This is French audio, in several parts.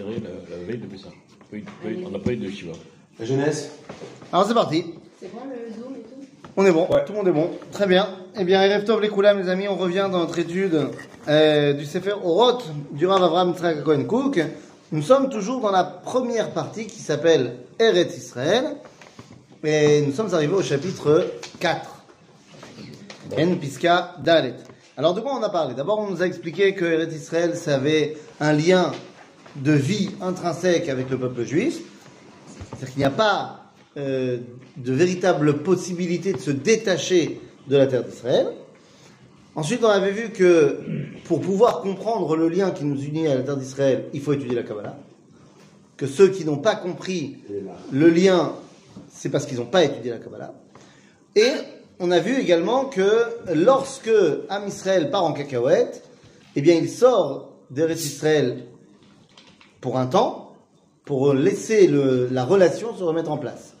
enterré la, la veille de Pessah. On n'a pas eu de Shiva. La jeunesse Alors c'est parti. C'est bon le zoom et tout? On est bon, Ouais. tout le monde est bon. Très bien. Eh bien, Erev Tov les Koulam, les amis, on revient dans notre étude euh, du Sefer Oroth du Rav Avram Cohen Cook. Nous sommes toujours dans la première partie qui s'appelle Eretz Israël. Et nous sommes arrivés au chapitre 4. En Piska Dalet. Alors de quoi on a parlé? D'abord, on nous a expliqué que Eretz Israël, ça avait un lien de vie intrinsèque avec le peuple juif. C'est-à-dire qu'il n'y a pas euh, de véritable possibilité de se détacher de la terre d'Israël. Ensuite, on avait vu que pour pouvoir comprendre le lien qui nous unit à la terre d'Israël, il faut étudier la Kabbalah. Que ceux qui n'ont pas compris le lien, c'est parce qu'ils n'ont pas étudié la Kabbalah. Et on a vu également que lorsque Am Israël part en cacahuète, eh bien il sort d'Eretz Israël pour un temps, pour laisser la relation se remettre en place.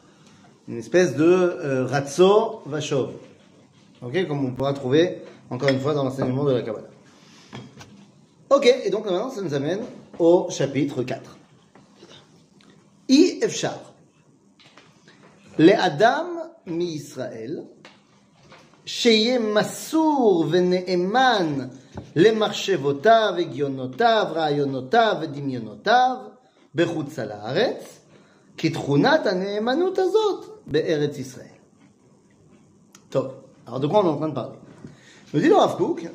Une espèce de euh, Ratso Vachov. Ok, comme on pourra trouver encore une fois dans l'enseignement de la Kabbalah. Ok, et donc maintenant ça nous amène au chapitre 4. I Efshar. Les Adam mi Israël, שיהיה מסור ונאמן למחשבותיו, הגיונותיו, רעיונותיו ודמיונותיו בחוץ לארץ, כתכונת הנאמנות הזאת בארץ ישראל. טוב, alors de quoi on est en train de parler Me dit le Rav Kook,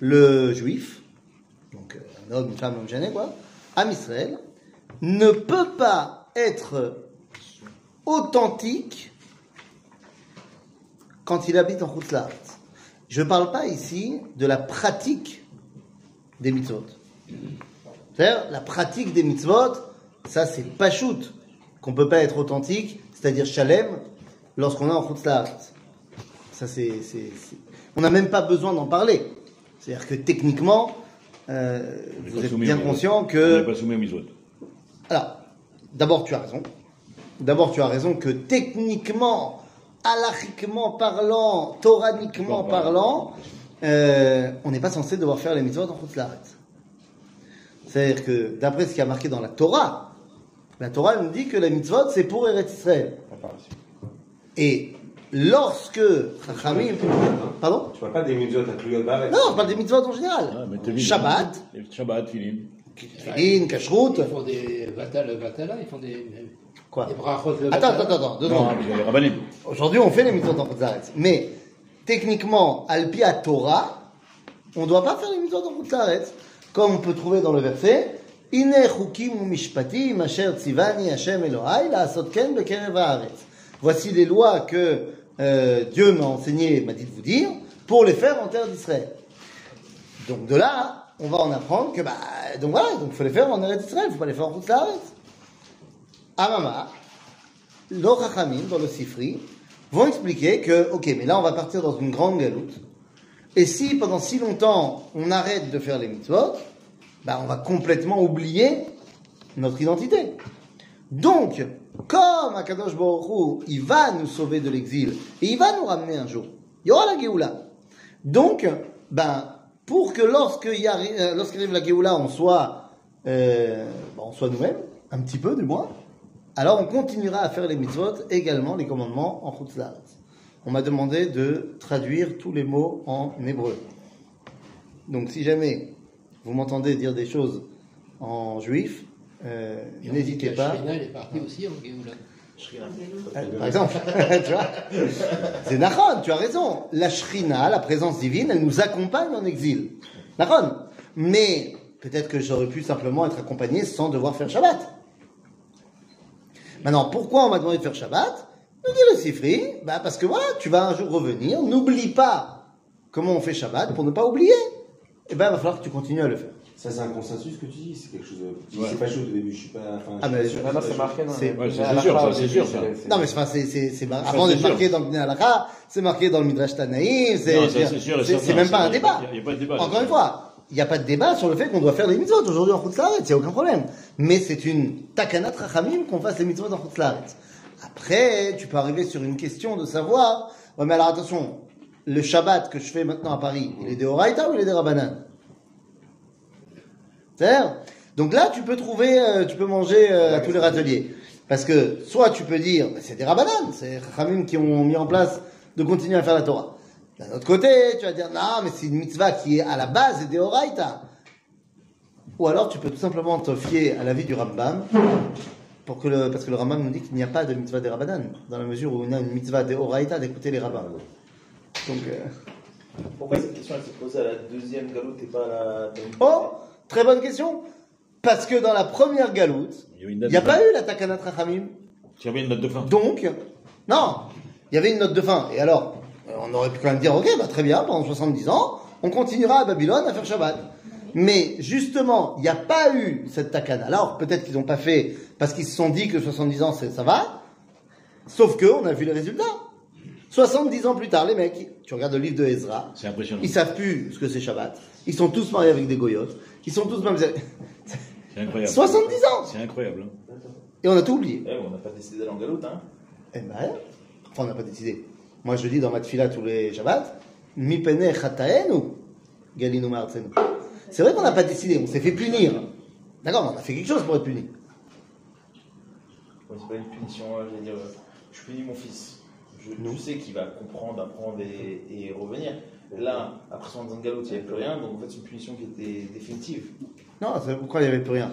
le juif, donc euh, un homme, une femme, un gêné, quoi, Am Israël, ne peut pas être authentique quand il habite en Khoutzlaret. Je ne parle pas ici de la pratique des mitzvot. C'est-à-dire, la pratique des mitzvot, ça c'est pas shoot, qu'on peut pas être authentique, c'est-à-dire shalem, lorsqu'on est en Khoutzlaret. Ça c'est, c'est- c'est- On n'a même pas besoin d'en parler. C'est-à-dire que techniquement, euh, On vous êtes bien conscient On n'est que... pas soumis aux mitzvot. Alors, d'abord tu as raison. D'abord tu as raison que techniquement, halachiquement parlant, toraniquement Bon, parlant, euh, on n'est pas censé devoir faire les mitzvot en Laret. C'est-à-dire que d'après ce qui a marqué dans la Torah, la Torah nous dit que la mitzvot c'est pour Eretz Israël. Et lorsque Chachamim, pardon Tu parles pas des mitzvot inclus Baret Non, je parle des mitzvot en général. Ah. Shabbat, Shabbat, Filim. Tefillin, Kashrut. Ils font des Vatala, ils font des, Quoi des brachot le Attends, attends, attends, deux Non, secondes. Aujourd'hui, on fait les mitzvot en Chutzaretz. Mais, techniquement, al pi Torah, on ne doit pas faire les mitzvot en Chutzaretz. Comme on peut trouver dans le verset, Ine chukim u mishpatim asher tzivani Hashem Elohai la'asot ken bekerev haaretz. Voici les lois que euh, Dieu m'a enseigné, m'a dit de vous dire, pour les faire en terre d'Israël. Donc de là, on va en apprendre que, bah, donc voilà, donc faut les faire en Eretz d'Israël, faut pas les faire en Chutzaretz. Amama, le Chachamim, dans le Sifri, vont expliquer que, ok, mais là on va partir dans une grande galoute. Et si pendant si longtemps on arrête de faire les mitzvot, bah on va complètement oublier notre identité. Donc, comme Akadosh Baruch il va nous sauver de l'exil et il va nous ramener un jour, il y aura la Géoula. Donc, ben, pour que lorsque il y arri- euh, lorsqu'arrive la Géoula, on soit, euh, ben, on soit nous-mêmes, un petit peu du moins, alors on continuera à faire les mitzvot, également les commandements en Chutzlaret. On m'a demandé de traduire tous les mots en hébreu. Donc si jamais vous m'entendez dire des choses en juif, euh, n'hésitez pas. Shrina, elle est partie aussi en. Euh, Par exemple, tu vois, c'est Nachon, tu as raison. La Shrina, la présence divine, elle nous accompagne en exil. Nachon. Mais peut-être que j'aurais pu simplement être accompagné sans devoir faire Shabbat. Maintenant, pourquoi on m'a demandé de faire Shabbat Nous dit le Sifri, bah parce que voilà, tu vas un jour revenir, n'oublie pas comment on fait Shabbat pour ne pas oublier. Et ben, il va falloir que tu continues à le faire. Ça, c'est un consensus que tu dis, c'est quelque chose de. Ouais. C'est pas chaud au début, je suis pas. Enfin, Ah, mais je-. Non, non, c'est marqué dans C'est- Ouais, sûr, ça, c'est sûr, ça. Non, mais c'est pas, c'est, c'est, c'est, mar- avant c'est d'être marqué dans le Bnei Halakha, c'est marqué dans le Midrash Tanaïm, c'est, c'est sûr et c'est, certain. c'est même pas un débat. il y a pas de débat Encore une fois, il n'y a pas de débat sur le fait qu'on doit faire les mitzvot aujourd'hui en Chutzlaret, il n'y a aucun problème. Mais c'est une takanat rachamim qu'on fasse les mitzvot en Chutzlaret. Après, tu peux arriver sur une question de savoir, ouais, mais alors attention, le Shabbat que je fais maintenant à Paris, il est des Horaïta ou il est des Rabbanan? C'est-à-dire, Donc là, tu peux trouver, euh, tu peux manger euh, à tous les râteliers. Parce que soit tu peux dire, c'est des rabananes, c'est Khamim qui ont mis en place de continuer à faire la Torah. D'un autre côté, tu vas dire, non, mais c'est une mitzvah qui est à la base des Horaïta. Ou alors tu peux tout simplement te fier à l'avis du Rambam, pour que le, parce que le Rambam nous dit qu'il n'y a pas de mitzvah des Rabbanan, dans la mesure où on a une mitzvah des Horaïta d'écouter les rabbins. Donc, euh, Pourquoi cette question elle s'est posée à la deuxième galoute et pas à la. Oh, très bonne question. Parce que dans la première galoute, Il y avait il n'y a pas fin. eu la Takanat Rachamim. Tu avais une note de fin. Donc, non, il y avait une note de fin. Et alors, on aurait pu quand même dire, ok, bah, très bien, pendant 70 ans, on continuera à Babylone à faire Shabbat. Mais justement, il n'y a pas eu cette takana. Alors, peut-être qu'ils n'ont pas fait parce qu'ils se sont dit que 70 ans, c'est- ça va. Sauf que, on a vu les résultats. 70 ans plus tard, les mecs, tu regardes le livre de Ezra, C'est impressionnant. ils savent plus ce que c'est Shabbat. Ils sont tous mariés avec des goyotes. Ils sont tous même... C'est incroyable. 70 ans C'est incroyable. hein. Et on a tout oublié. Eh, on n'a pas décidé d'aller en galoute, hein. Eh ben, enfin, on n'a pas décidé. Moi, je dis dans ma tefila tous les Shabbats, mi pene chataenu, galinu ma'artzenu. C'est vrai qu'on n'a pas décidé, on s'est fait punir. D'accord, on a fait quelque chose pour être puni. Ouais, c'est pas une punition, euh, je veux dire, je punis mon fils. Je, je sais qu'il va comprendre, apprendre et, et revenir. Là, après 70 ans de galoute, il n'y avait plus rien, donc en fait, c'est une punition qui était définitive. Non, c'est pourquoi il n'y avait plus rien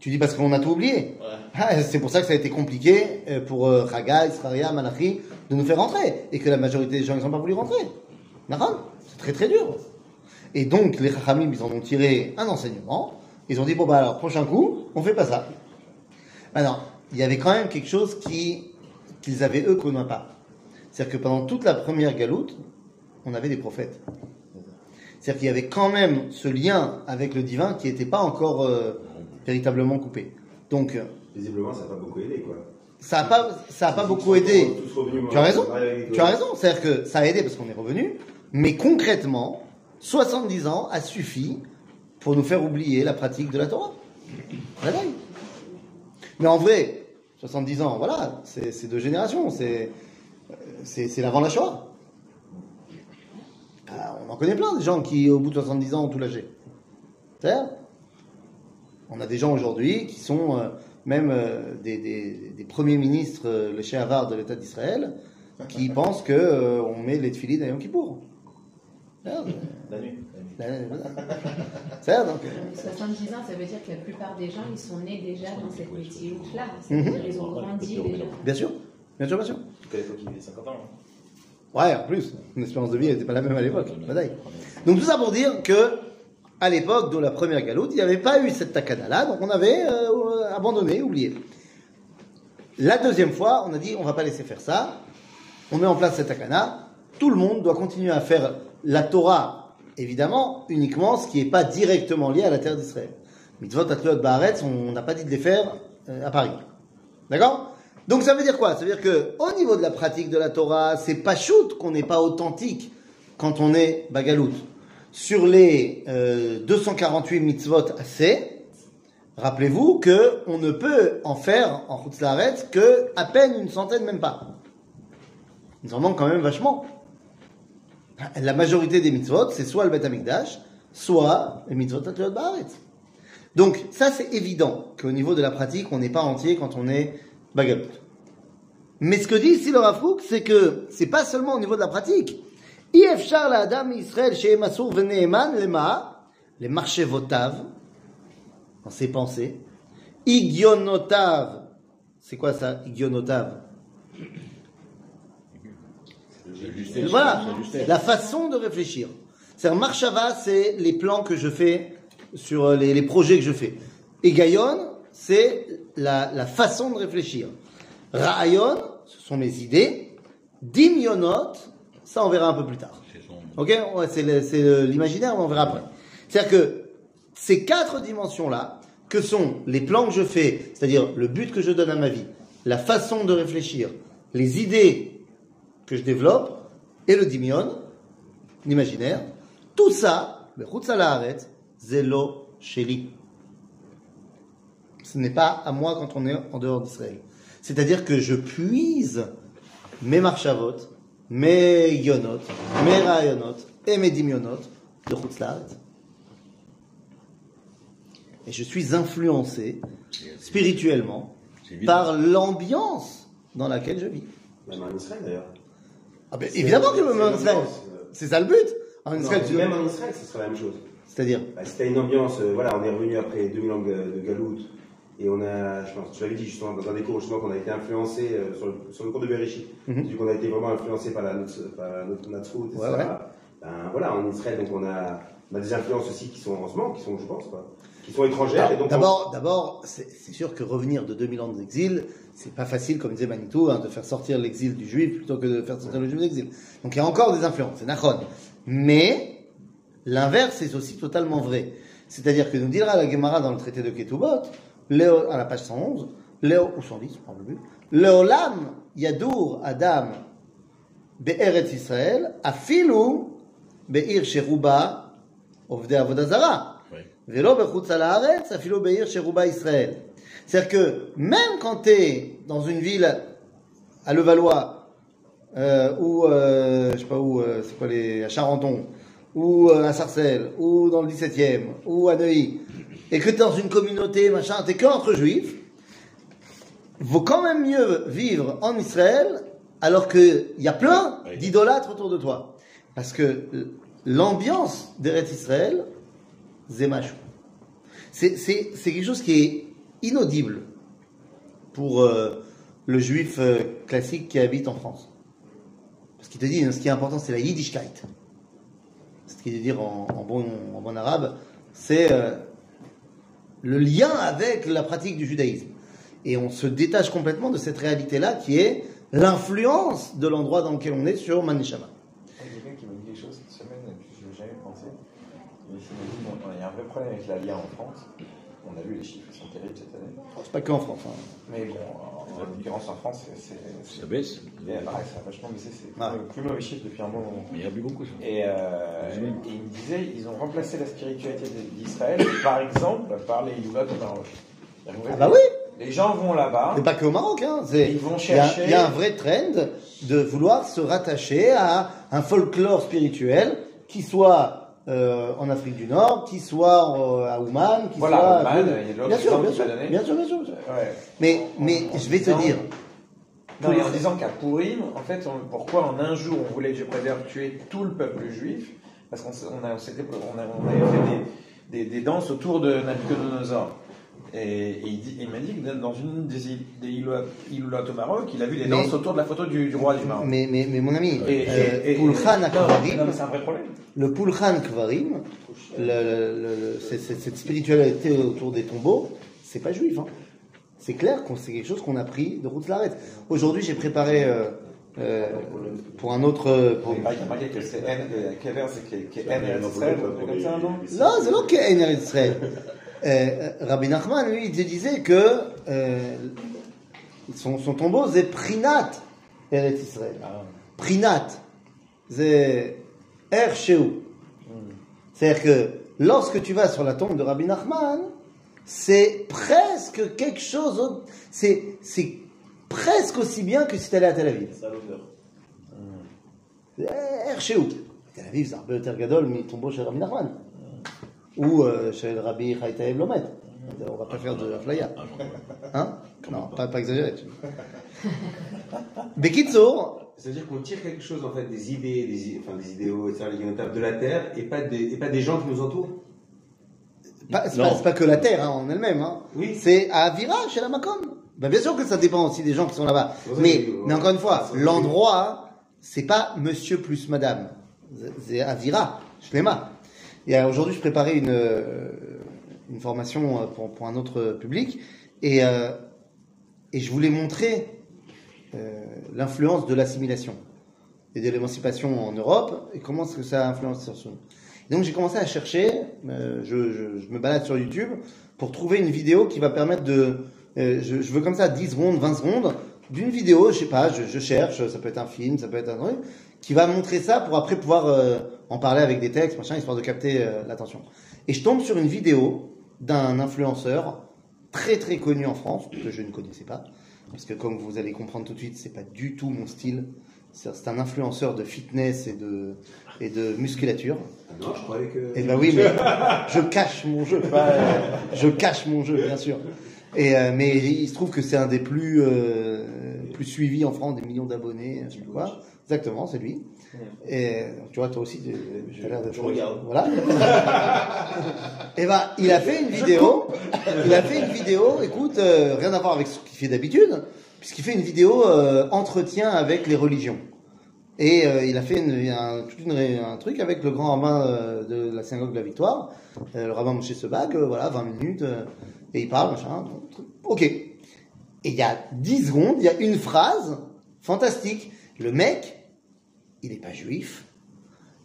Tu dis parce qu'on a tout oublié. Ouais. Ah, c'est pour ça que ça a été compliqué euh, pour euh, Chagai, Sraria, Malachi de nous faire rentrer. Et que la majorité des gens, ils n'ont pas voulu rentrer. C'est très très dur. Et donc, les Chachamim, ils en ont tiré un enseignement. Ils ont dit, bon, bah alors, prochain coup, on fait pas ça. Alors, il y avait quand même quelque chose qui, qu'ils avaient eux qu'on n'a pas. C'est-à-dire que pendant toute la première galoute, on avait des prophètes. C'est-à-dire qu'il y avait quand même ce lien avec le divin qui n'était pas encore euh, véritablement coupé. Donc, euh, Visiblement, ça n'a pas beaucoup aidé, quoi. Ça n'a pas, ça a pas beaucoup aidé. Tu as raison. Tu as raison. C'est-à-dire que ça a aidé parce qu'on est revenu. Mais concrètement, 70 ans a suffi pour nous faire oublier la pratique de la Torah. La. Mais en vrai, 70 ans, voilà, c'est deux générations. C'est l'avant la Shoah. Ah, on en connaît plein des gens qui, au bout de 70 ans, ont tout lâché. C'est-à-dire On a des gens aujourd'hui qui sont euh, même euh, des, des- des premiers ministres, euh, le Shehavar de l'État d'Israël, qui pensent que euh, on met les tefilines à Yom Kippour. La nuit. la nuit. la- voilà. C'est-à-dire, donc, euh, Mais 70 ans, ça veut dire que la plupart des gens, ils sont nés déjà dans cette métier-là. C'est-à-dire ils ont grandi déjà. bien sûr, bien sûr, bien sûr. Parce qu'à l'époque, il avait 50 ans. hein. Ouais, en plus, l'espérance de vie n'était pas la même à l'époque. Donc tout ça pour dire que à l'époque de la première galoute, il n'y avait pas eu cette takana-là, donc on avait euh, abandonné, oublié. La deuxième fois, on a dit on va pas laisser faire ça, on met en place cette takana, tout le monde doit continuer à faire la Torah, évidemment, uniquement ce qui n'est pas directement lié à la terre d'Israël. Mitzvot Atlot Baaretz, on n'a pas dit de les faire euh, à Paris. D'accord? Donc ça veut dire quoi? Ça veut dire que au niveau de la pratique de la Torah, c'est pas shoot qu'on n'est pas authentique quand on est bagalout. Sur les euh, 248 mitzvot assez, rappelez-vous que on ne peut en faire en Chutzlaret que à peine une centaine, même pas. Il en manque quand même vachement. La majorité des mitzvot, c'est soit le Bet Amikdash, soit les mitzvot Atlot Baaretz. Donc, ça, c'est évident qu'au niveau de la pratique, on n'est pas entier quand on est bagalout. Mais ce que dit ici le c'est que c'est pas seulement au niveau de la pratique. Les Ma, les marchés votav, dans ses pensées. Igionotav, c'est quoi ça, Igionotav C'est justesse, Voilà, la façon de réfléchir. C'est-à-dire, Marshava, c'est les plans que je fais sur euh, les, les projets que je fais. Et c'est la, la façon de réfléchir. Ra'ayon, ce sont mes idées. Dimyonot, ça on verra un peu plus tard. Ok C'est l'imaginaire, mais on verra après. C'est-à-dire que ces quatre dimensions-là, que sont les plans que je fais, c'est-à-dire le but que je donne à ma vie, la façon de réfléchir, les idées que je développe, et le dimion, l'imaginaire, tout ça, zélo sheli. Ce n'est pas à moi quand on est en dehors d'Israël. C'est-à-dire que je puise mes marchavot, mes yonot, mes rayonot et mes dimionot de Chutz Laaretz. et je suis influencé spirituellement par l'ambiance dans laquelle je vis. Même en Israël d'ailleurs. Ah ben, évidemment que je me mets en Israël. C'est ça le but. En non, Israël, tu- Même en Israël, ce serait la même chose. C'est-à-dire Bah, si t'as une ambiance, euh, voilà, on est revenu après 2000 ans de, de galoute, et on a, je pense, je l'avais dit justement dans un des cours, justement, qu'on a été influencé euh, sur, le, sur le cours de Bereshit, Mhm. vu qu'on a été vraiment influencé par la notre, par notre, notre route, etc. Ouais, ouais. Ben voilà, en Israël, donc on a, on a des influences aussi qui sont en ce moment, qui sont, je pense, quoi, qui sont étrangères, on- D'abord, c'est sûr que revenir de 2000 ans d'exil, c'est pas facile, comme disait Manitou, hein, de faire sortir l'exil du juif plutôt que de faire sortir le juif de l'exil. Donc il y a encore des influences, c'est nachon. Mais l'inverse est aussi totalement vrai. C'est-à-dire que nous dira la Gemara dans le traité de Ketubot, à la page 111, Léo, ou 110, je ne plus, Léolam Yadour Adam Be'eret Israël, Afilu Be'ir Sheruba Ovde Avodazara. Vélo bechutz al haaretz, afilo be'ir sheruba Israël. C'est-à-dire que même quand tu es dans une ville à Levallois, euh, ou euh, je sais pas où, euh, c'est quoi les, à Charenton, ou euh, à Sarcelles, ou dans le 17e, ou à Neuilly, et que tu es dans une communauté, machin, tu que entre juifs, vaut quand même mieux vivre en Israël alors qu'il y a plein d'idolâtres autour de toi. Parce que l'ambiance d'Eretz Israël, Zemachou. C'est c'est- c'est quelque chose qui est inaudible pour euh, le juif euh, classique qui habite en France. Parce qu'il te dit, ce qui est important, c'est la Yiddishkeit. Ce qui veut dire en, en bon, en bon arabe, c'est euh, le lien avec la pratique du judaïsme. Et on se détache complètement de cette réalité-là qui est l'influence de l'endroit dans lequel on est sur Manishama. Il y a quelqu'un qui m'a dit quelque chose cette semaine, et puis je n'ai jamais pensé. Il dit y a un vrai problème avec la LIA en France. On a vu les chiffres, ils sont terribles cette année. C'est pas qu'en France. hein. Mais bon, en l'occurrence en France, c'est-. Ça baisse. et, pareil, ça a vachement baissé. C'est Ah. le plus mauvais chiffre depuis un bon moment. Mais il y a plus beaucoup. ça. Et, euh, et il me disait, ils ont remplacé la spiritualité d'Israël, par exemple, par les Yuvat au Maroc. Ah bah oui Les gens vont là-bas. C'est pas que au Maroc, hein. Ils vont il y a- chercher- Il y, a un vrai trend de vouloir se rattacher à un folklore spirituel qui soit euh, en Afrique du Nord, qui soit euh, à Ouman, qui Voilà, soit. Ouman, il y a d'autres bien sûr, bien sûr, bien sûr, bien sûr. Ouais. Mais, mais je vais te Non. dire, Non, et en disant qu'à Purim, en fait, on- pourquoi en un jour on voulait, je préfère, tuer tout le peuple juif Parce qu'on on a, on a- on avait fait des, des- des danses autour de Nabucodonosor. Et, et il, dit- il m'a dit que dans une des, îles- des au Maroc, il a vu des Mais- danses autour de la photo du, du roi du Maroc. mais, mais, mais mon ami, Et- euh, le Pulchan Kvarim, cette spiritualité autour des tombeaux, c'est pas juif. Hein. C'est clair que c'est quelque chose qu'on a pris de route l'arrête. Aujourd'hui, j'ai préparé euh, euh, pour un autre. pour- non? c'est Eretz Israël. Euh, Rabbi Nachman, lui, il disait que euh, son, tombeau, c'est Prinat Eretz Israël. Ah. Prinat, c'est Er C'est-à-dire que lorsque tu vas sur la tombe de Rabbi Nachman, c'est presque quelque chose, c'est, presque aussi bien que si tu allais à Tel Aviv. C'est Er Sheou. Tel Aviv, c'est un peu gadol, mais tombeau chez Rabbi Nachman. Ou euh, chez le Rabbi Chaïtaïb Lomet. On va pas faire de la flaya. Hein Non, pas, pas exagérer. Bekitsour, C'est-à-dire qu'on tire quelque chose, en fait, des idées, des, enfin, des idéaux, etc., de la terre, et pas des, et pas des gens qui nous entourent. C'est pas, pas que la terre hein, en elle-même. Hein. Oui. C'est à Avira, chez la Macom. Ben, bien sûr que ça dépend aussi des gens qui sont là-bas. Mais, que- mais encore une fois, l'endroit, c'est pas monsieur plus madame. C'est- C'est Avira, Shlema. Et euh, aujourd'hui, je préparais une, euh, formation euh, pour, un autre public. Et, je voulais montrer l'influence de l'assimilation et de l'émancipation en Europe et comment est-ce que ça influence sur nous. Donc j'ai commencé à chercher, je, me balade sur YouTube pour trouver une vidéo qui va permettre de, je, veux comme ça 10 secondes, 20 secondes d'une vidéo, je sais pas, je cherche, ça peut être un film, ça peut être un truc, qui va montrer ça pour après pouvoir euh, en parler avec des textes, machin, histoire de capter euh, l'attention. Et je tombe sur une vidéo d'un influenceur très très connu en France, que je ne connaissais pas, parce que comme vous allez comprendre tout de suite, c'est pas du tout mon style. C'est un influenceur de fitness et de, et de musculature. Ah non, je croyais que. Eh ben oui, mais je cache mon jeu. pas, euh, je cache mon jeu, bien sûr. Et, euh, mais il se trouve que c'est un des plus, euh, plus suivis en France, des millions d'abonnés, je sais quoi. Exactement, c'est lui. Et tu vois, toi aussi, tu tu as l'air de. je regarde. Voilà. Et ben, il a fait une vidéo. Il a fait une vidéo. Écoute, euh, rien à voir avec ce qu'il fait d'habitude, puisqu'il fait une vidéo euh, entretien avec les religions. Et euh, il a fait une- un, une un truc avec le grand rabbin de la synagogue de la Victoire, le rabbin Moshe Sebag, voilà, 20 minutes, et il parle, machin, truc. ok. Et il y a 10 secondes, il y a une phrase fantastique. Le mec, il n'est pas juif,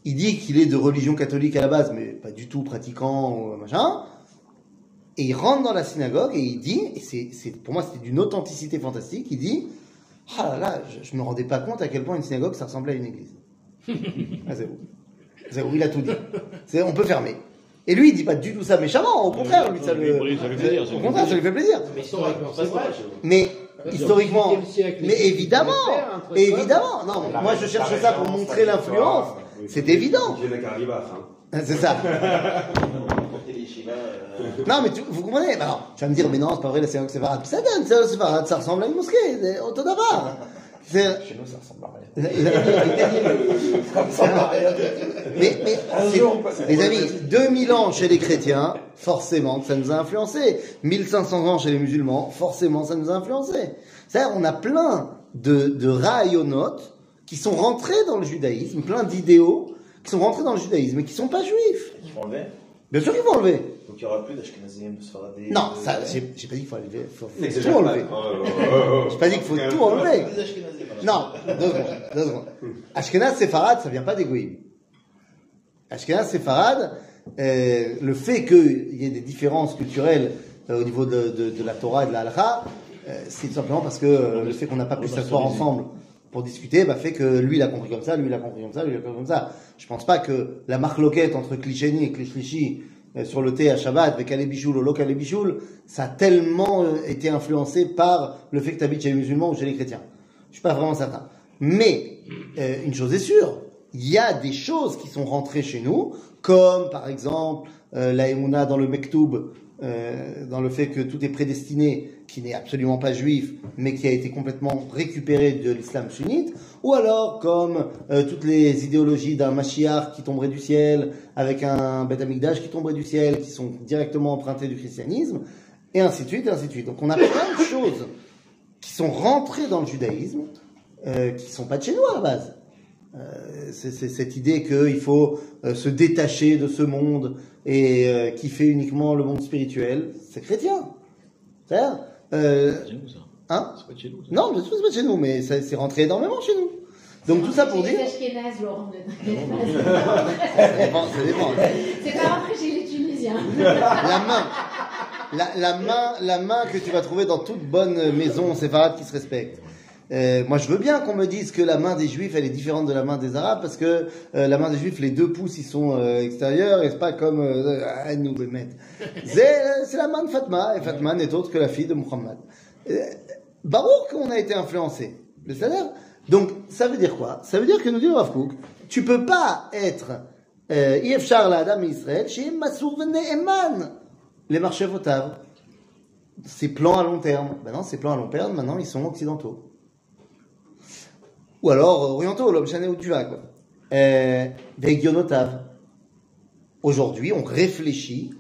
il dit qu'il est de religion catholique à la base, mais pas du tout pratiquant, ou machin. Et il rentre dans la synagogue et il dit, et c'est, c'est, pour moi c'était d'une authenticité fantastique, il dit, ah là là, je, je me rendais pas compte à quel point une synagogue ça ressemblait à une église. ah, c'est où C'est où il a tout dit. C'est, on peut fermer. Et lui il dit pas du tout ça méchamment, au contraire, lui ça le, Oui, ça lui fait plaisir, ça au contraire ça lui fait plaisir. Mais historiquement, c'est. Mais Dans historiquement, le 18e siècle, les mais Juifs évidemment, évidemment, non, moi je cherche ça pour référence, montrer l'influence. Oui, c'est évident, Ribach, hein. c'est ça. Non, mais tu- vous comprenez alors, Tu vas me dire, mais non, c'est pas vrai, la synagogue séfarade. Ça donne, la synagogue séfarade, ça ressemble à une mosquée, c'est Autodavar. Chez nous, ça ressemble à rien. mais, Un jour, les amis, 2000 ans chez les chrétiens, forcément que ça nous a influencé. 1500 ans chez les musulmans, forcément ça nous a influencé. C'est-à-dire, on a plein de, de raïonotes qui sont rentrés dans le judaïsme, plein d'idéaux qui sont rentrés dans le judaïsme et qui sont pas juifs. ils. Bien sûr qu'ils vont enlever. Donc il n'y aura plus d'Ashkenazim, de Sfaradé. Non, ça, j'ai pas dit qu'il faut enlever, faut, faut tout enlever. Oh, oh, oh. J'ai pas dit qu'il faut tout enlever. Non, deux secondes, deux secondes. Ashkenaz Séfarad, ça vient pas des. Ashkenaz Séfarad, euh, le fait qu'il y ait des différences culturelles euh, au niveau de, de- de la Torah et de la Halakha, euh, c'est tout simplement parce que euh, le fait qu'on n'a pas pu s'asseoir ensemble pour discuter, bah, fait que lui il a compris comme ça, lui il a compris comme ça, lui il a compris comme ça. Je pense pas que la marque loquette entre Klisheni et Klishlishi euh, sur le thé à Shabbat avec Ale Bichoul ou Lo Ale Bichoul, ça a tellement euh, été influencé par le fait que tu habites chez les musulmans ou chez les chrétiens. Je suis pas vraiment certain. Mais euh, une chose est sûre, il y a des choses qui sont rentrées chez nous, comme par exemple la Emouna dans le Mektoub, dans le fait que tout est prédestiné, qui n'est absolument pas juif, mais qui a été complètement récupéré de l'islam sunnite, ou alors comme euh, toutes les idéologies d'un Mashiach qui tomberait du ciel, avec un Beth qui tomberait du ciel, qui sont directement empruntées du christianisme, et ainsi de suite, et ainsi de suite. Donc on a plein de choses qui sont rentrés dans le judaïsme, euh, qui sont pas de chez nous à la base. Euh, c'est cette idée qu'il faut se détacher de ce monde et euh, kiffer uniquement le monde spirituel, c'est chrétien. C'est-à-dire, euh, C'est chez nous, ça. hein C'est pas de chez nous. ça. Non, bien sûr, c'est pas chez nous, mais ça- c'est rentré énormément chez nous. Donc tout ça pour dire, pas. C'est pas rentré chez les Tunisiens. la main, la, la main, la main que tu vas trouver dans toute bonne maison séfarade qui se respecte. Euh, moi, je veux bien qu'on me dise que la main des Juifs, elle est différente de la main des Arabes, parce que euh, la main des Juifs, les deux pouces, ils sont euh, extérieurs, et c'est pas comme euh, nous. C'est la main de Fatma, et Fatma n'est autre que la fille de Muhammad. Baruch qu'on a été influencé. Donc, ça veut dire quoi? Ça veut dire que nous dit Rav Kook, tu peux pas être euh, Yefchar l'Adam Israël chez Massour Eman les marchés votables. Ces plans à long terme. Maintenant, ces plans à long terme, maintenant, ils sont occidentaux. Ou alors euh, orientaux, l'homme chané où tu vas, quoi. Euh, Vegionotav. Aujourd'hui, on réfléchit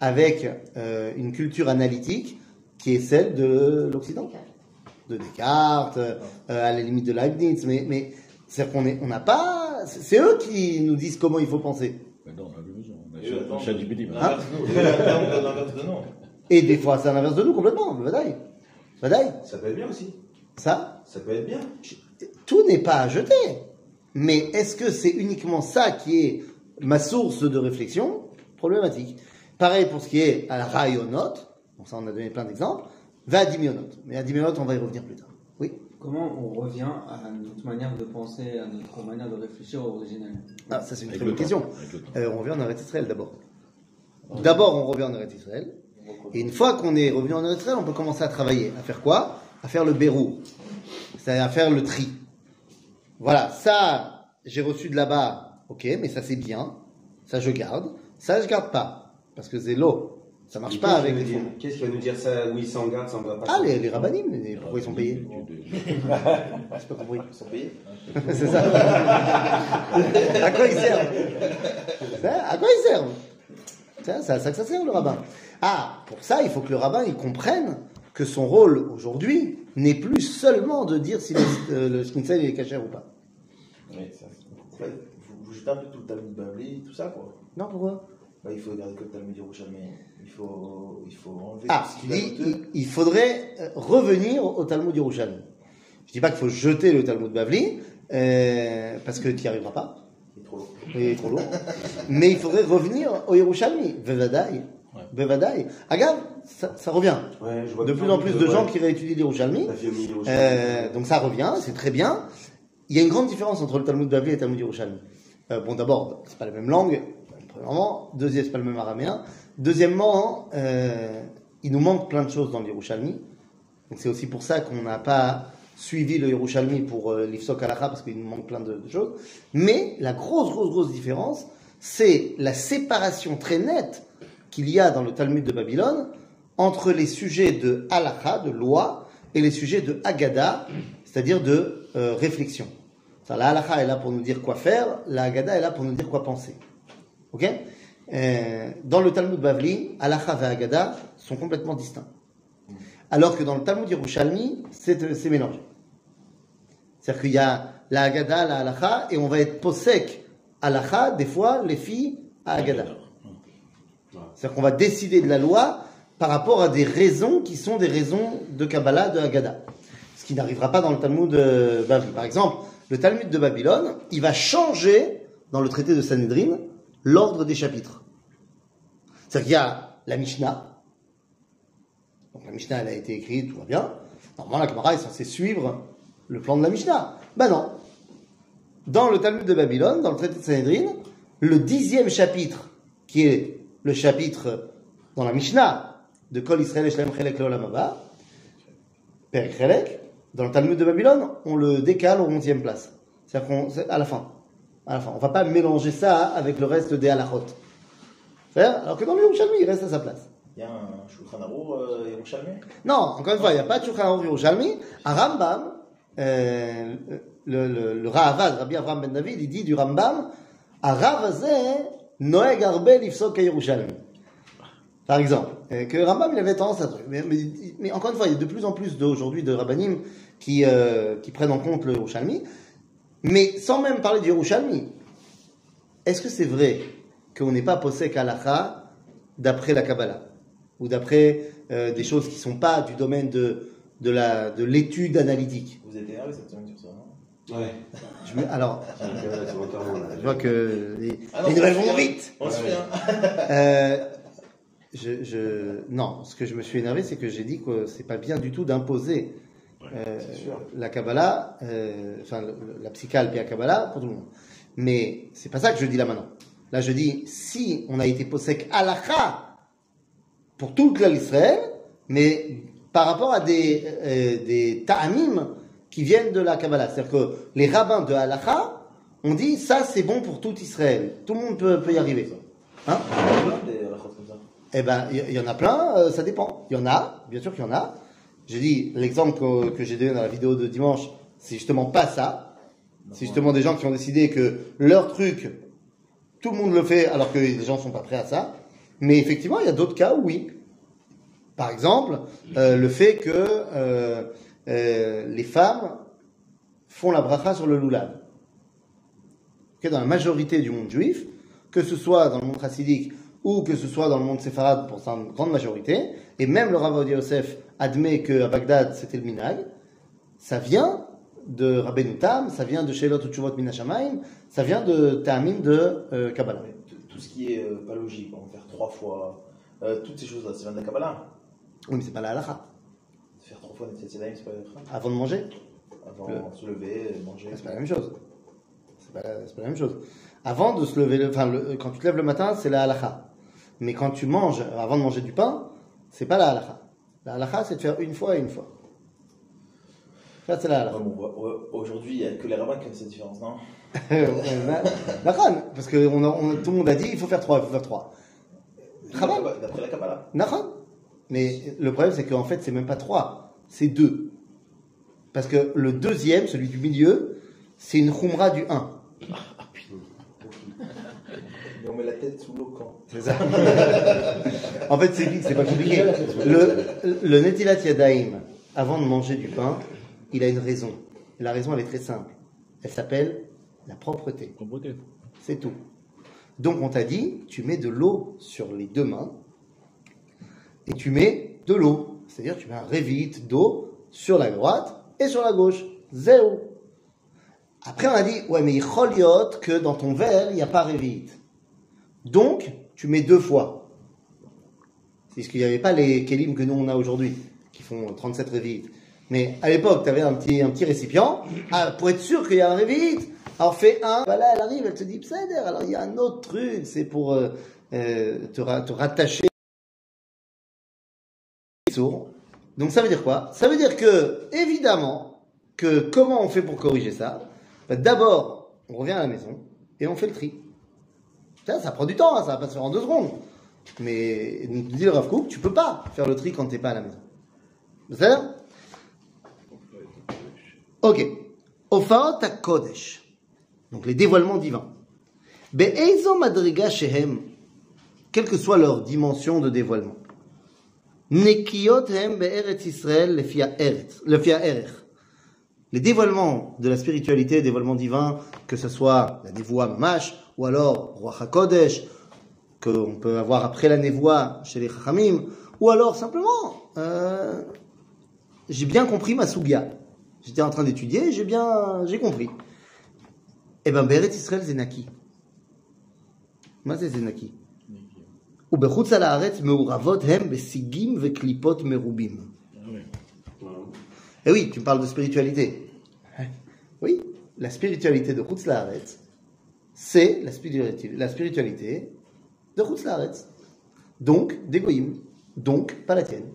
avec euh, une culture analytique qui est celle de l'Occident de Descartes, euh, à la limite de Leibniz, mais, mais c'est-à-dire qu'on on n'a pas, c'est c'est eux qui nous disent comment il faut penser. Maintenant, on a plus besoin. On a Et. Et des fois, c'est à l'inverse de nous complètement, le Vadaï. Vadaï, Ça peut être bien aussi. ça, Ça peut être bien. Tout n'est pas à jeter. Mais est-ce que c'est uniquement ça qui est ma source de réflexion Problématique. Pareil pour ce qui est à la rayonot, bon ça on a donné plein d'exemples, va à dimionot. Mais à dimionot, on va y revenir plus tard. Oui? Comment on revient à notre manière de penser, à notre manière de réfléchir originelle Ah, ça c'est une Avec très bonne question. Euh, on revient en Eretz Israël d'abord. D'abord, on revient en Eretz Israël. Et une fois qu'on est revenu en Eretz Israël, on peut commencer à travailler. À faire quoi? À faire le bérou. C'est-à-dire à faire le tri. Voilà, ça, j'ai reçu de là-bas, ok, mais ça c'est bien, ça je garde, ça je garde pas, parce que c'est l'eau, ça marche pas avec va les dire- fonds. Qu'est-ce qui va nous dire ça Oui, ça en garde, ça en garde pas. Ah, les, les rabbinim, mais pourquoi ils sont payés J'ai pas compris. Ils sont payés. c'est ça. à quoi ils servent Ça, À quoi ils servent C'est à ça que ça sert le rabbin. Ah, pour ça, il faut que le rabbin il comprenne que son rôle aujourd'hui n'est plus seulement de dire si le, euh, le schnitzel est cachère ou pas. Oui, ça. En fait, vous, vous jetez un peu tout le Talmud Bavli, tout ça, quoi. Non, pourquoi? Bah, il faut garder que le Talmud Yerushalmi. Il faut, il faut enlever Ah, tout ce tu qui il, il faudrait euh, revenir au Talmud Yerushalmi. Je dis pas qu'il faut jeter le Talmud Bavli, euh, parce que tu n'y arriveras pas. Il est trop lourd. Il est trop lourd. Mais il faudrait revenir au Yerushalmi. Bevadaï. Bevadaï. Agave, ça, ça revient. Ouais, je vois De plus en plus de gens qui réétudient milieu. Euh, donc ça revient, c'est très bien. Il y a une grande différence entre le Talmud Bavli et le Talmud Yerushalmi. Euh, bon, d'abord, c'est pas la même langue, premièrement. Deuxième, c'est pas le même araméen. Deuxièmement, euh, il nous manque plein de choses dans. Donc c'est aussi pour ça qu'on n'a pas suivi le Yerushalmi pour euh, l'Ifsok Halacha, parce qu'il nous manque plein de, de choses. Mais la grosse, grosse, grosse différence, c'est la séparation très nette qu'il y a dans le Talmud de Babylone entre les sujets de Halacha, de loi, et les sujets de Haggadah, c'est-à-dire de euh, réflexion. La Halacha est là pour nous dire quoi faire, la Haggadah est là pour nous dire quoi penser. Ok? Euh, Dans le Talmud Bavli, Halacha et Haggadah sont complètement distincts. Alors que dans le Talmud Yerushalmi, c'est c'est mélangé. C'est-à-dire qu'il y a la Haggadah, la Halacha, et on va être posek Halacha, des fois, les filles à Haggadah. C'est-à-dire qu'on va décider de la loi par rapport à des raisons qui sont des raisons de Kabbalah, de Haggadah. Ce qui n'arrivera pas dans le Talmud de Bavli. Par exemple, le Talmud de Babylone, il va changer, dans le traité de Sanhedrin, l'ordre des chapitres. C'est-à-dire qu'il y a la Mishnah. Donc la Mishnah, elle a été écrite, tout va bien. Normalement, la Gemara est censée suivre le plan de la Mishnah. Ben non. Dans le Talmud de Babylone, dans le traité de Sanhedrin, le dixième chapitre, qui est le chapitre dans la Mishnah de Kol Israël Shalem Chelek Leolam Haba, Perek Chelek, dans le Talmud de Babylone, on le décale au 11e place. C'est-à-dire à la fin. À la fin. On va pas mélanger ça avec le reste des halachot. C'est-à-dire, alors que dans le Yerushalmi, il reste à sa place. Il y a un Shulchan Arour euh, Yerushalmi? Non, encore une fois, il n'y a pas de Shulchan Aruch Yerushalmi. À Rambam, euh, le, le, le Rabbi Avraham Ben David, il dit du Rambam, Ravazé, Noeg Arbe Lifsok Yerushalmi. Par exemple, que Rambam il avait tendance à mais, mais, encore une fois, il y a de plus en plus d'aujourd'hui de rabbanim qui, euh, qui prennent en compte le Yerushalmi, mais sans même parler du Yerushalmi. Est-ce que c'est vrai qu'on n'est pas posé halacha d'après la Kabbalah? Ou d'après euh, des choses qui sont pas du domaine de, de la de l'étude analytique? Vous êtes énervé cette semaine sur ça, non? Ouais. Je me- Alors, je vois que les, Ah non, les nouvelles on se vont souvient. vite. On se souvient. Euh, je, je- non, ce que je me suis énervé, c'est que j'ai dit que c'est pas bien du tout d'imposer euh, la Kabbalah, euh, enfin le- le- la psychale et la Kabbalah pour tout le monde. Mais c'est pas ça que je dis là maintenant. Là, je dis si on a été posek halakha pour tout le clan d'Israël, mais par rapport à des, euh, des ta'amim qui viennent de la Kabbalah. C'est-à-dire que les rabbins de halakha ont dit ça c'est bon pour tout Israël. Tout le monde peut, peut y arriver. Hein eh ben, il y, en a plein, euh, ça dépend. Il y en a, bien sûr qu'il y en a. J'ai dit, l'exemple que, j'ai donné dans la vidéo de dimanche, c'est justement pas ça. C'est justement des gens qui ont décidé que leur truc, tout le monde le fait alors que les gens sont pas prêts à ça. Mais effectivement, il y a d'autres cas où oui. Par exemple, euh, le fait que euh, euh, les femmes font la bracha sur le loulav. Ok, dans la majorité du monde juif, que ce soit dans le monde chassidique ou que ce soit dans le monde séfarade pour sa grande majorité, et même le Rav Yosef admet qu'à Bagdad c'était le minag, ça vient de Rabbeinu Tam, ça vient de Shelot Utshuvot Minashamayim, ça vient de Ta'amim de euh, Kabbalah. Tout- ce qui est euh, pas logique, on va faire trois fois, euh, toutes ces choses-là, ça vient de la Kabbalah. Oui, mais c'est pas la halakha. Fois c'est pas la halakha. Avant de manger, Avant de se lever, manger. c'est pas la même chose. C'est pas, pas la même chose. Avant de se lever, le- enfin, le- quand tu te lèves le matin, c'est la halakha. Mais quand tu manges, avant de manger du pain, c'est pas la halakha. La halakha, c'est de faire une fois et une fois. Ça, c'est ouais, ouais, Aujourd'hui, il n'y a que les rabbins qui ont cette différence, non D'accord, parce que on a- on- tout le monde a dit il faut faire trois, il faut faire trois. D'après la Kabbalah. Mais le problème, c'est qu'en fait, c'est même pas trois, c'est deux. Parce que le deuxième, celui du milieu, c'est une khumra du 1. Et on met la tête sous l'eau quand C'est ça. en fait, c'est c'est pas compliqué. Le, le Netilat Yadaim, avant de manger du pain, il a une raison. Et la raison, elle est très simple. Elle s'appelle la propreté. Propreté. C'est tout. Donc, on t'a dit, tu mets de l'eau sur les deux mains et tu mets de l'eau. C'est-à-dire, tu mets un révite d'eau sur la droite et sur la gauche. Zéro. Après, on a dit, ouais, mais il choliot que dans ton verre, il n'y a pas révite. Donc, tu mets deux fois. C'est ce qu'il n'y avait pas les kelim que nous on a aujourd'hui, qui font 37 révites. Mais à l'époque, tu avais un petit, un petit récipient. Ah, pour être sûr qu'il y a un révite, alors fais un. Voilà, elle arrive, elle te dit, Pseder. Alors il y a un autre truc, c'est pour euh, euh, te, te rattacher. Donc ça veut dire quoi? Ça veut dire que, évidemment, que comment on fait pour corriger ça? Bah, D'abord, on revient à la maison et on fait le tri. Ça, ça prend du temps, hein, ça va pas se faire en deux secondes. Mais dit le Rav Kook, tu peux pas faire le tri quand t'es pas à la maison. C'est ça Ok. Kodesh. Donc les dévoilements divins. Be'ezo madriga shehem. Quelle que soit leur dimension de dévoilement. Les dévoilements de la spiritualité, dévoilements divins, que ce soit la névoie mamash, ou alors roi hakodesh, que peut avoir après la névoie chez les chachamim, ou alors simplement, euh, j'ai bien compris ma soubia. J'étais en train d'étudier, j'ai bien, j'ai compris. Eh ben, Beret Israël Zenaki. Moi, Zenaki. ובחוץ על הארץ מעורבות הם בשיגים וקליפות מרובים. Eh oui, tu parles de spiritualité. Oui, la spiritualité de Chutz Laaretz, c'est la spiritualité, la spiritualité de Chutz Laaretz. Donc, des Goïm. Donc, pas la tienne.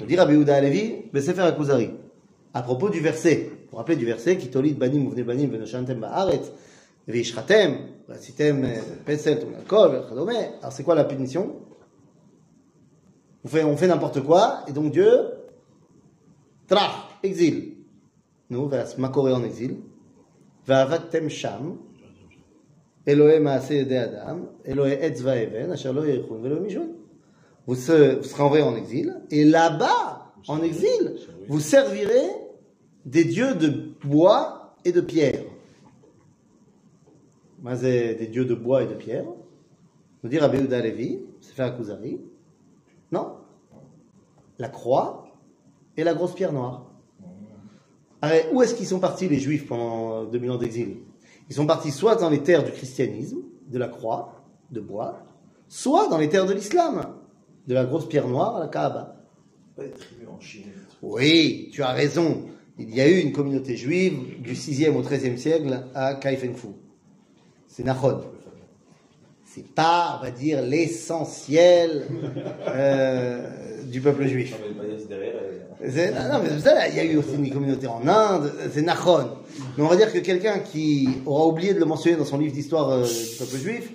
On dit Rabbi Yehuda Alevi, Besefer Akuzari. À propos du verset, vous vous rappelez du verset, qui tolit banim uvne banim venoshantem ba'aretz, veishratem, vasitem peset ou alcool, vechadome. Alors c'est quoi la punition? On fait, on fait n'importe quoi, et donc Dieu, trach, exil. Nous, voilà, ma Corée en exil. Va'avatem sham, Elohe maase yedei adam, Elohe etz va'even, asher lo yerichun velo mishun. Vous, se- vous serez envoyé en exil, et là-bas, en exil, vous servirez des dieux de bois et de pierre. Des dieux de bois et de pierre. Nous dit Rabbi Yehuda Levi, c'est faire Kuzari. Non. La croix et la grosse pierre noire. Alors, où est-ce qu'ils sont partis, les Juifs, pendant 2000 ans d'exil? Ils sont partis soit dans les terres du christianisme, de la croix, de bois, soit dans les terres de l'islam, de la grosse pierre noire à la Kaaba. Oui, tu as raison. Il y a eu une communauté juive du 6e au 13e siècle à Kaifenfu. C'est Nahon. C'est pas, on va dire, l'essentiel euh, du peuple juif. Non, mais il y a eu aussi une communauté en Inde, c'est Nahon. Mais on va dire que quelqu'un qui aura oublié de le mentionner dans son livre d'histoire euh, du peuple juif,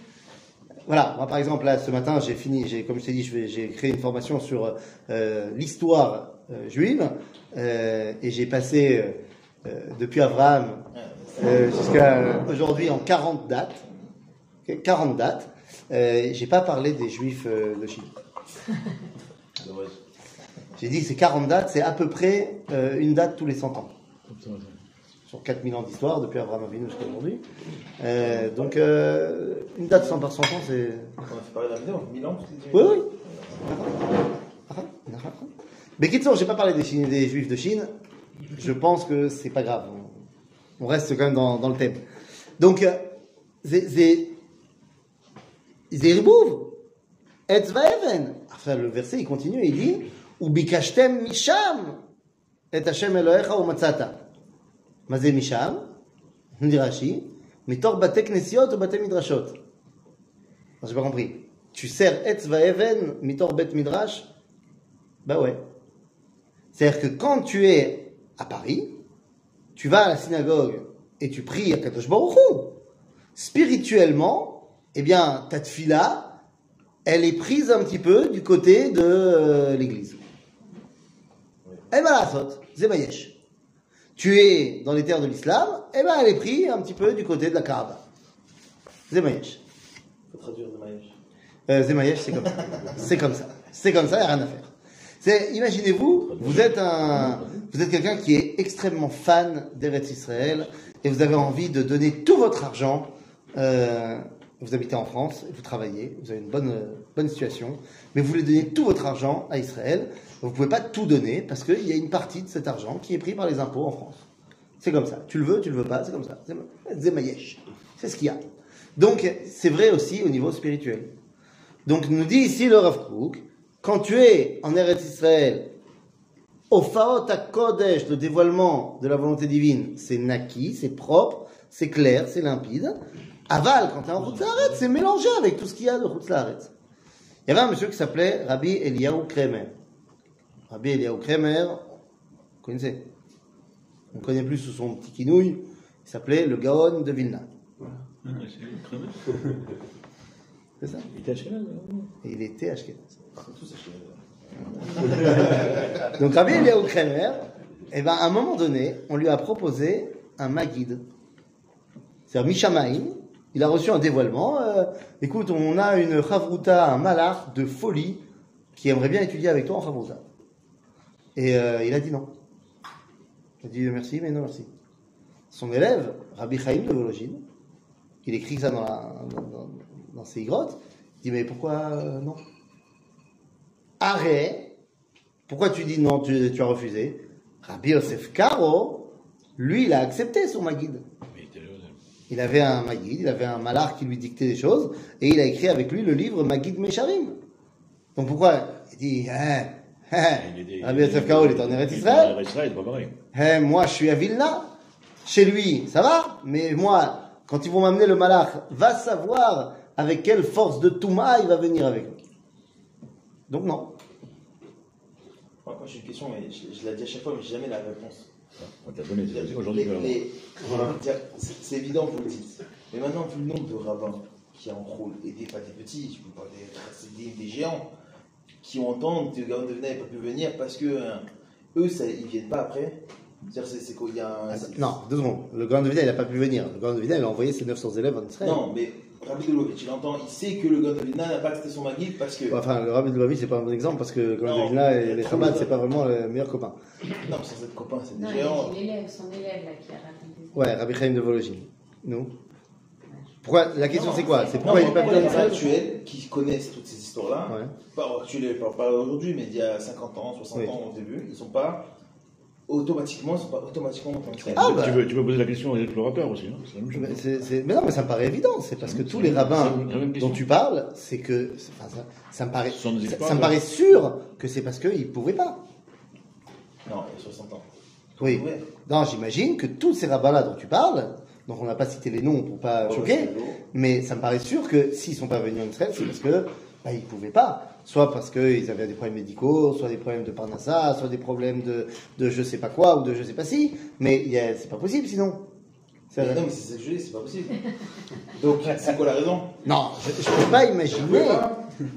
voilà, moi par exemple, là, ce matin, j'ai fini, j'ai, comme je t'ai dit, j'ai créé une formation sur euh, l'histoire euh, juive, euh, et j'ai passé, depuis Abraham euh, jusqu'à aujourd'hui, en 40 dates, Ok, 40 dates, euh, j'ai pas parlé des juifs euh, de Chine. J'ai dit que c'est 40 dates, c'est à peu près euh, une date tous les 100 ans. Sur 4000 ans d'histoire, depuis Abraham Avinu jusqu'à aujourd'hui. Euh, donc, euh, une date 100 par 100 ans, c'est... On a fait parler d'un vidéo, Milan, tu Oui, oui. Mais Kitson, j'ai pas parlé des, Chine- des Juifs de Chine. Je pense que c'est pas grave on reste quand même dans, dans le thème. Donc, euh, Zerbouv, Etzva Even. Enfin, le verset, il continue, il dit Ubikashtem Misham, et Hashem Elohecha Umatzata. Mazé Misham, nous dit Rashi, Mitor Bate Knesiot ou Bate Midrashot. J'ai pas compris. Tu sers Etzva Even, Mitor Bet Midrash Bah ouais. C'est-à-dire que quand tu es à Paris, tu vas à la synagogue et tu pries à Kadosh Baruch Hu, spirituellement, eh bien, ta tfila, elle est prise un petit peu du côté de euh, l'église. Eh ben, la Zemayesh. Tu es dans les terres de l'islam, eh ben, elle est prise un petit peu du côté de la Kaaba. Zemayesh. Faut traduire de Maïch. Euh, Zemayesh, c'est comme ça. C'est comme ça. C'est comme ça, il n'y a rien à faire. C'est, imaginez-vous, vous êtes un, vous êtes quelqu'un qui est extrêmement fan d'Eretz Israël et vous avez envie de donner tout votre argent. euh, vous habitez en France, vous travaillez, vous avez une bonne, euh, bonne situation, mais vous voulez donner tout votre argent à Israël. Vous ne pouvez pas tout donner parce qu'il y a une partie de cet argent qui est pris par les impôts en France. C'est comme ça. Tu le veux, tu le veux pas, c'est comme ça. C'est- Zemayesh. C'est ce qu'il y a. Donc, c'est vrai aussi au niveau spirituel. Donc, nous dit ici le Rav Kook, quand tu es en Eretz Israël, au Faot Kodesh, le dévoilement de la volonté divine, c'est naki, c'est propre, c'est clair, c'est limpide. Aval, quand tu es en Hutzlaret, c'est mélangé avec tout ce qu'il y a de Hutzlaret. Il y avait un monsieur qui s'appelait Rabbi Eliyahu Kremer. Rabbi Eliyahu Kremer, vous connaissez? On connaît plus sous son petit quinouille, il s'appelait le Gaon de Vilna. C'est ça Il était Et il était Ashkenaz. Donc Rabbi Eliyahu Kremer, eh ben, à un moment donné, on lui a proposé un Magid. C'est-à-dire Mishamaim, il a reçu un dévoilement. euh, écoute, on a une Chavruta, un malach de folie qui aimerait bien étudier avec toi en Chavruta. Et euh, il a dit non. Il a dit merci, mais non merci. Son élève, Rabbi Chaim de Vologine, il écrit ça dans, ses grottes, il dit mais pourquoi euh, non? Arrêt, pourquoi tu dis non, tu, tu as refusé? Rabbi Yosef Karo, lui, il a accepté son Maguide. Il avait un Maguide, il avait un malard qui lui dictait des choses, et il a écrit avec lui le livre Maguide Mesharim. Donc pourquoi? Il dit, Il était- Rabbi Yosef Karo, il est en Eretz Israël. Hein, moi, je suis à Vilna. Chez lui, ça va, mais moi, quand ils vont m'amener le malach, va savoir avec quelle force de Touma il va venir avec. Donc non. Moi, moi, j'ai une question, mais je, je l'ai dit à chaque fois, mais j'ai jamais la réponse. On t'a donné, c'est aujourd'hui c'est évident, vous le dites. Mais maintenant, vu le nombre de rabbins qui en rôle, et des, pas des petits, je peux pas des, c'est des, des géants, qui entendent que le Gaon de Vilna n'a pas pu venir parce que euh, eux, ça, ils viennent pas après. C'est c'est quoi Il y a un. c'est- Non, deux secondes. Le grand de Vilna, il n'a pas pu venir. Le grand de Vilna, il a envoyé ses 900 élèves en Israël. Non, mais Rabbi Delovitch, il entend, il sait que le Gaon de Vilna n'a pas accepté son Maguide parce que. Enfin, le rabbi de Lubavitch, c'est pas un bon exemple parce que le Non. Vilna et les Chabad, c'est pas vraiment les meilleurs copains. Non, mais sans être copain, c'est des Non, géants. a l'élève, son élève là qui a raconté. Ouais, Rabbi Chaim de Vologine. Nous Pourquoi La question, Non, c'est quoi? Non, C'est pourquoi il n'est pas les actuels qui connaissent toutes ces histoires-là, Ouais. pas actuels, pas, pas aujourd'hui, mais il y a 50 ans, 60 Oui. ans au début, ils sont pas automatiquement, ils sont pas automatiquement Ah, bah. Tu veux, tu veux poser la question aux explorateurs aussi, non C'est la même chose. Mais, c'est- c'est- mais non, mais ça me paraît évident. C'est parce que tous les rabbins C'est dont tu parles, c'est que c'est- enfin, ça, ça me paraît, ça, me paraît sûr que c'est parce qu'ils ne pouvaient pas. Non, il y a 60 ans. Oui. Ouais. Non, j'imagine que tous ces rabbins-là dont tu parles, donc on n'a pas cité les noms pour pas choquer, c'est mais ça me paraît sûr que s'ils sont pas venus en Israël, c'est parce que bah, ils pouvaient pas. Soit parce qu'ils avaient des problèmes médicaux, soit des problèmes de parnassa, soit des problèmes de, de je sais pas quoi ou de je sais pas si. Mais c'est pas possible sinon. C'est- Mais non, mais c'est que c'est pas possible. Donc, c'est quoi la raison? Non, je, je peux pas imaginer.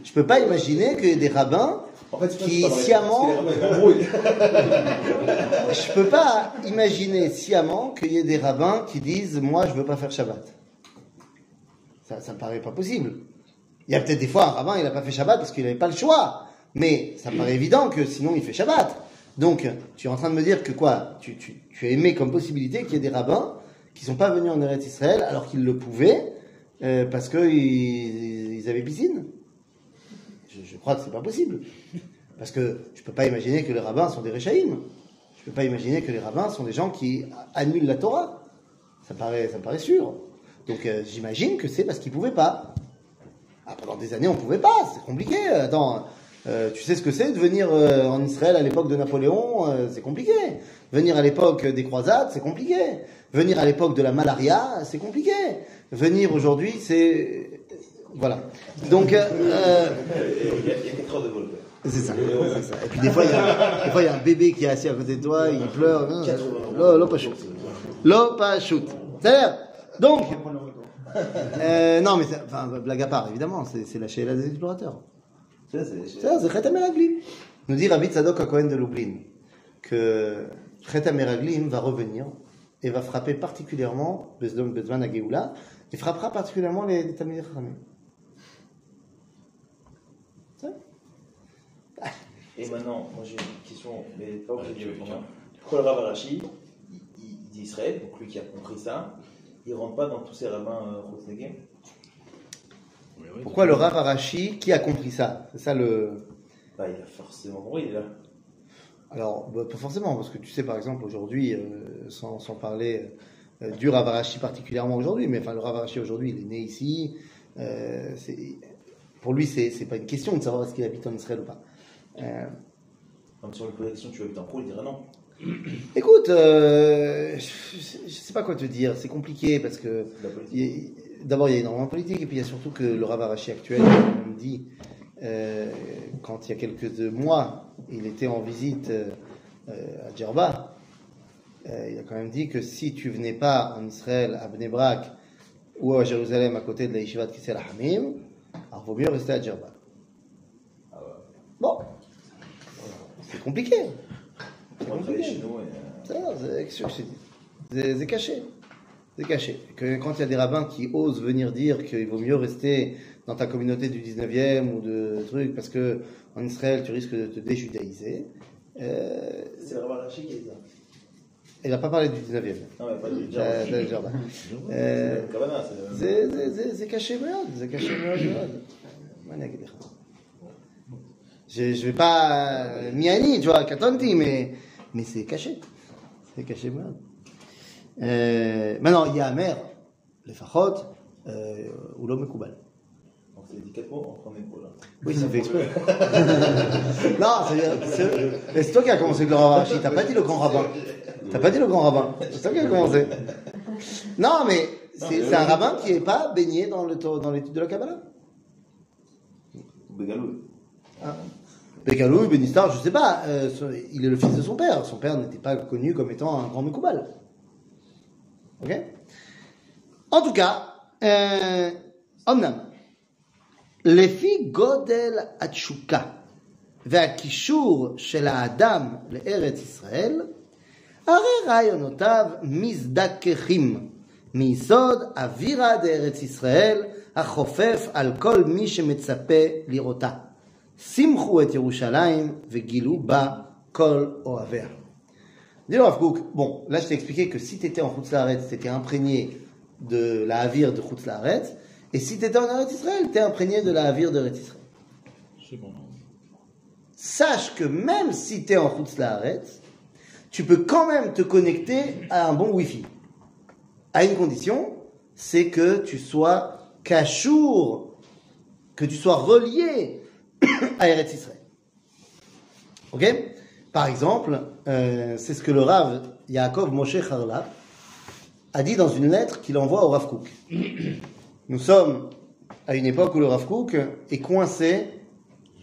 Je peux pas imaginer ait des rabbins. En fait, Qui que sciemment- que. Je peux pas imaginer sciemment qu'il y ait des rabbins qui disent moi je veux pas faire Shabbat. Ça, ça me paraît pas possible. Il y a peut-être des fois un rabbin il a pas fait Shabbat parce qu'il n'avait pas le choix, mais ça me paraît évident que sinon il fait Shabbat. Donc tu es en train de me dire que quoi? Tu, as aimé comme possibilité qu'il y ait des rabbins qui sont pas venus en Eretz Israël alors qu'ils le pouvaient euh, parce qu'ils ils avaient piscine. Je, crois que c'est pas possible. Parce que je peux pas imaginer que les rabbins sont des réchaïm. Je peux pas imaginer que les rabbins sont des gens qui annulent la Torah. Ça paraît, ça me paraît sûr. Donc euh, j'imagine que c'est parce qu'ils pouvaient pas. Ah, pendant des années, on pouvait pas. C'est compliqué. Attends, euh, tu sais ce que c'est de venir euh, en Israël à l'époque de Napoléon euh, C'est compliqué. Venir à l'époque des croisades, c'est compliqué. Venir à l'époque de la malaria, c'est compliqué. Venir aujourd'hui, c'est voilà. Donc euh, Il y a- il y a 4 heures de vol. C'est ça. Et puis des fois, il y, a, un bébé qui est assis à côté de toi, il pleure. hein. Lo pas shoot. Lo pas shoot. Donc, euh, non mais, enfin, blague à part, évidemment, c'est la chéla des explorateurs. Ça, c'est- Ça, c'est Chet HaMeraglim. Nous dit Rabbi Tzadok HaKohen de Lublin que Chet HaMeraglim va revenir et va frapper particulièrement Bezdom Bezman Ageoula et frappera particulièrement les, les Chachamim. Et maintenant, moi j'ai une question, mais pas obligé de répondre. Pourquoi le Rav Arashi, il, il dit Israël, donc lui qui a compris ça, il rentre pas dans tous ces rabbins euh. Pourquoi le Rav Arashi, qui a compris ça? C'est ça le... Bah, il a forcément compris, il est là. Alors, bah, pas forcément, parce que tu sais, par exemple, aujourd'hui, euh, sans, sans parler euh, du Rav Arashi particulièrement aujourd'hui, mais enfin, le Rav Arashi aujourd'hui, il est né ici. euh, c'est- pour lui, c'est c'est pas une question de savoir est-ce qu'il habite en Israël ou pas. Euh, Comme si on lui posait la question, tu habites en pro, il dirait non. Écoute, euh, je, je sais pas quoi te dire, c'est compliqué parce que il a- D'abord, il y a énormément de politique, et puis il y a surtout que le Rav Arashi actuel me dit, euh, quand il y a quelques mois, il était en visite euh, à Djerba, il a quand même dit que si tu venais pas en Israël, à Bnei Brak, ou à Jérusalem, à côté de la Yeshiva de Kissel Hamim, alors vaut mieux rester à Djerba. Bon, c'est compliqué. C'est caché. C'est caché. Que quand il y a des rabbins qui osent venir dire qu'il vaut mieux rester dans ta communauté du 19e ou de trucs parce que en Israël tu risques de te déjudaïser. Euh, c'est le rabbin Rashi qui a. Il n'a pas parlé du 19e. Non, mais pas du euh, Jardin. Euh, c'est caché, c'est caché, Je ne vais pas. Miani, tu vois, Katanti, mais mais c'est caché. C'est caché, voilà. Euh, maintenant, il y a Amer, les Fachot, euh, ou l'homme Koubal. Donc c'est dit quatre mots en 3 mots là. Oui, ça fait exprès. non, c'est toi qui as commencé le grand rabbin. T'as pas dit le grand rabbin. T'as pas dit le grand rabbin. C'est toi qui as commencé. Non, mais c'est un rabbin qui n'est pas baigné dans l'étude dans de la Kabbalah. Bégaloul. Ah. Begalou, Benistar, je sais pas, euh, son- il est le fils de son père. Son père n'était pas connu comme étant un grand Mekoubal. Ok En tout cas, euh, אמנם, לפי גודל התשוקה והקישור של האדם לארץ ישראל, הרי רעיונותיו מזדככים מיסוד אווירה דארץ ישראל החופף על כל מי שמצפה לראותה. Simchu et Yerushalayim vegilou ba kol oaver. Dis-le bon, là je t'ai expliqué que si tu étais en Khutzlaret, tu imprégné de la havir de Khutzlaret, et si tu étais en Eretz Israël, tu imprégné de la havir de Eretz Israël. C'est bon. Sache que même si tu es en Khutzlaret, tu peux quand même te connecter à un bon Wi-Fi. À une condition, c'est que tu sois cachour, que tu sois relié à Eretz Israël. Ok? Par exemple, euh, c'est ce que le Rav Yaakov Moshe Charlap a dit dans une lettre qu'il envoie au Rav Kook. Nous sommes à une époque où le Rav Kook est coincé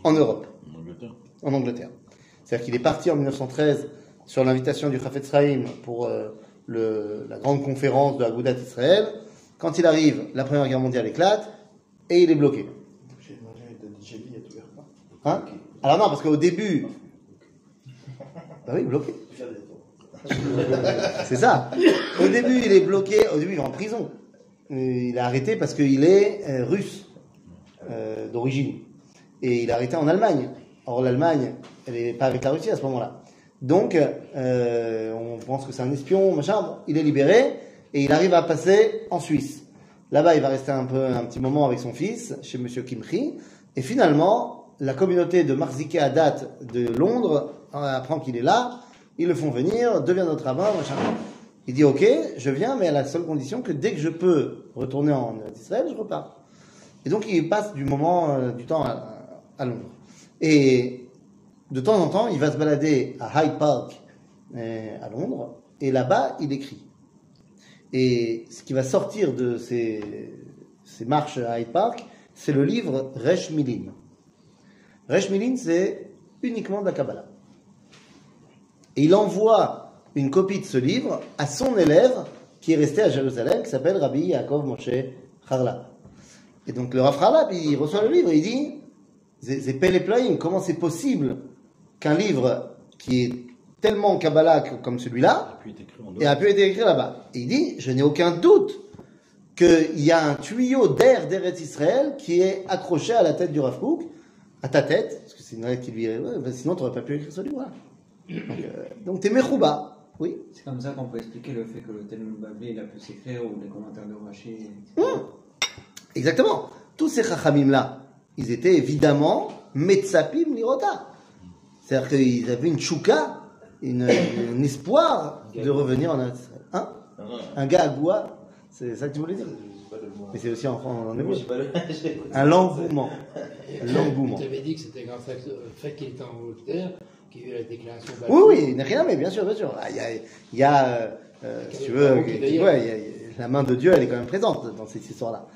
en Europe En Angleterre. en Angleterre. C'est-à-dire qu'il est parti en 1913 sur l'invitation du Chafetz Chaim pour euh, le- la grande conférence de Agudat Israël. Quand il arrive, la Première Guerre mondiale éclate et il est bloqué. J'ai mangé de DJ il y a tout l'air pas. Hein Alors non, parce qu'au début... Bah oui, bloqué. C'est ça. Au début, il est bloqué. Au début, il est en prison. Il est arrêté parce qu'il est euh, russe euh, d'origine. Et il est arrêté en Allemagne. Or, l'Allemagne, elle n'est pas avec la Russie à ce moment-là. Donc, euh, on pense que c'est un espion, machin. Bon, il est libéré et il arrive à passer en Suisse. Là-bas, il va rester un peu, un petit moment avec son fils, chez Monsieur Kimchi. Et finalement, la communauté de Marzike Adat de Londres euh, apprend qu'il est là. Ils le font venir, devient notre rabbin, machin. Il dit ok, je viens, mais à la seule condition que dès que je peux retourner en Israël, je repars. Et donc il passe du moment, euh, du temps à, Londres. Et de temps en temps, il va se balader à Hyde Park euh, à Londres, et là-bas, il écrit. Et ce qui va sortir de ces, ces marches à Hyde Park, c'est le livre Resh Milin. Resh Milin, c'est uniquement de la Kabbalah. Et il envoie une copie de ce livre à son élève qui est resté à Jérusalem, qui s'appelle Rabbi Yaakov Moshe Harlab. Et donc le Rav Harlab, il reçoit le livre et il dit, c'est c'est Pele Plaim, comment c'est possible qu'un livre qui est tellement Kabbalah comme celui-là, et a pu être écrit là-bas. Et il dit, je n'ai aucun doute qu'il y a un tuyau d'air d'Eretz Israël qui est accroché à la tête du Rav Kook, à ta tête, parce que c'est une lettre qui lui est... ouais, bah, sinon, tu n'aurais pas pu écrire ce livre-là. Donc, euh, donc t'es Mechouba. Oui. C'est comme ça qu'on peut expliquer le fait que le Talmud Bablé il a pu s'écrire ou les commentaires de Rashi. Exactement. Tous ces chachamim-là, ils étaient évidemment metzapim lirota. C'est-à-dire qu'ils avaient une chouka, une, un espoir de revenir en Israël. Hein? Non, Un gars à goua, c'est ça que tu voulais dire? Pas le mot. Mais c'est aussi en, en, hébreu. le- Un l'engouement. L'engouement. Tu avais dit que c'était grâce au fait qu'il était en Angleterre qu'il y a eu la déclaration Oui, oui, il rien, mais bien sûr, bien sûr. Ah, Il y a, il y a euh, euh, si tu veux, d'ailleurs. ouais, il y a- il y a- la main de Dieu, elle est quand même présente dans cette histoire-là.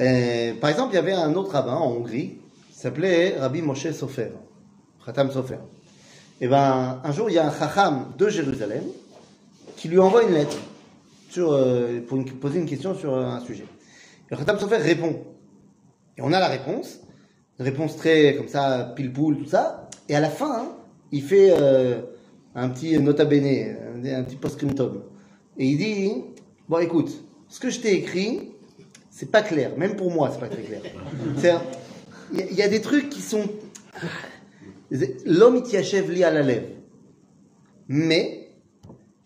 Euh, par exemple, il y avait un autre rabbin en Hongrie, qui s'appelait Rabbi Moshe Sofer, Khatam Sofer. Et ben, un jour, il y a un chacham de Jérusalem qui lui envoie une lettre sur, euh, pour une- poser une question sur euh, un sujet. Et le Khatam Sofer répond. Et on a la réponse, une réponse très comme ça, pile poule, tout ça. Et à la fin, hein, il fait euh, un petit nota bene, un, petit post-scriptum. Et il dit Bon, écoute, ce que je t'ai écrit, c'est pas clair. Même pour moi, c'est pas très clair. Il y, a- des trucs qui sont. L'homme, t'y achève lié à la lèvre. Mais,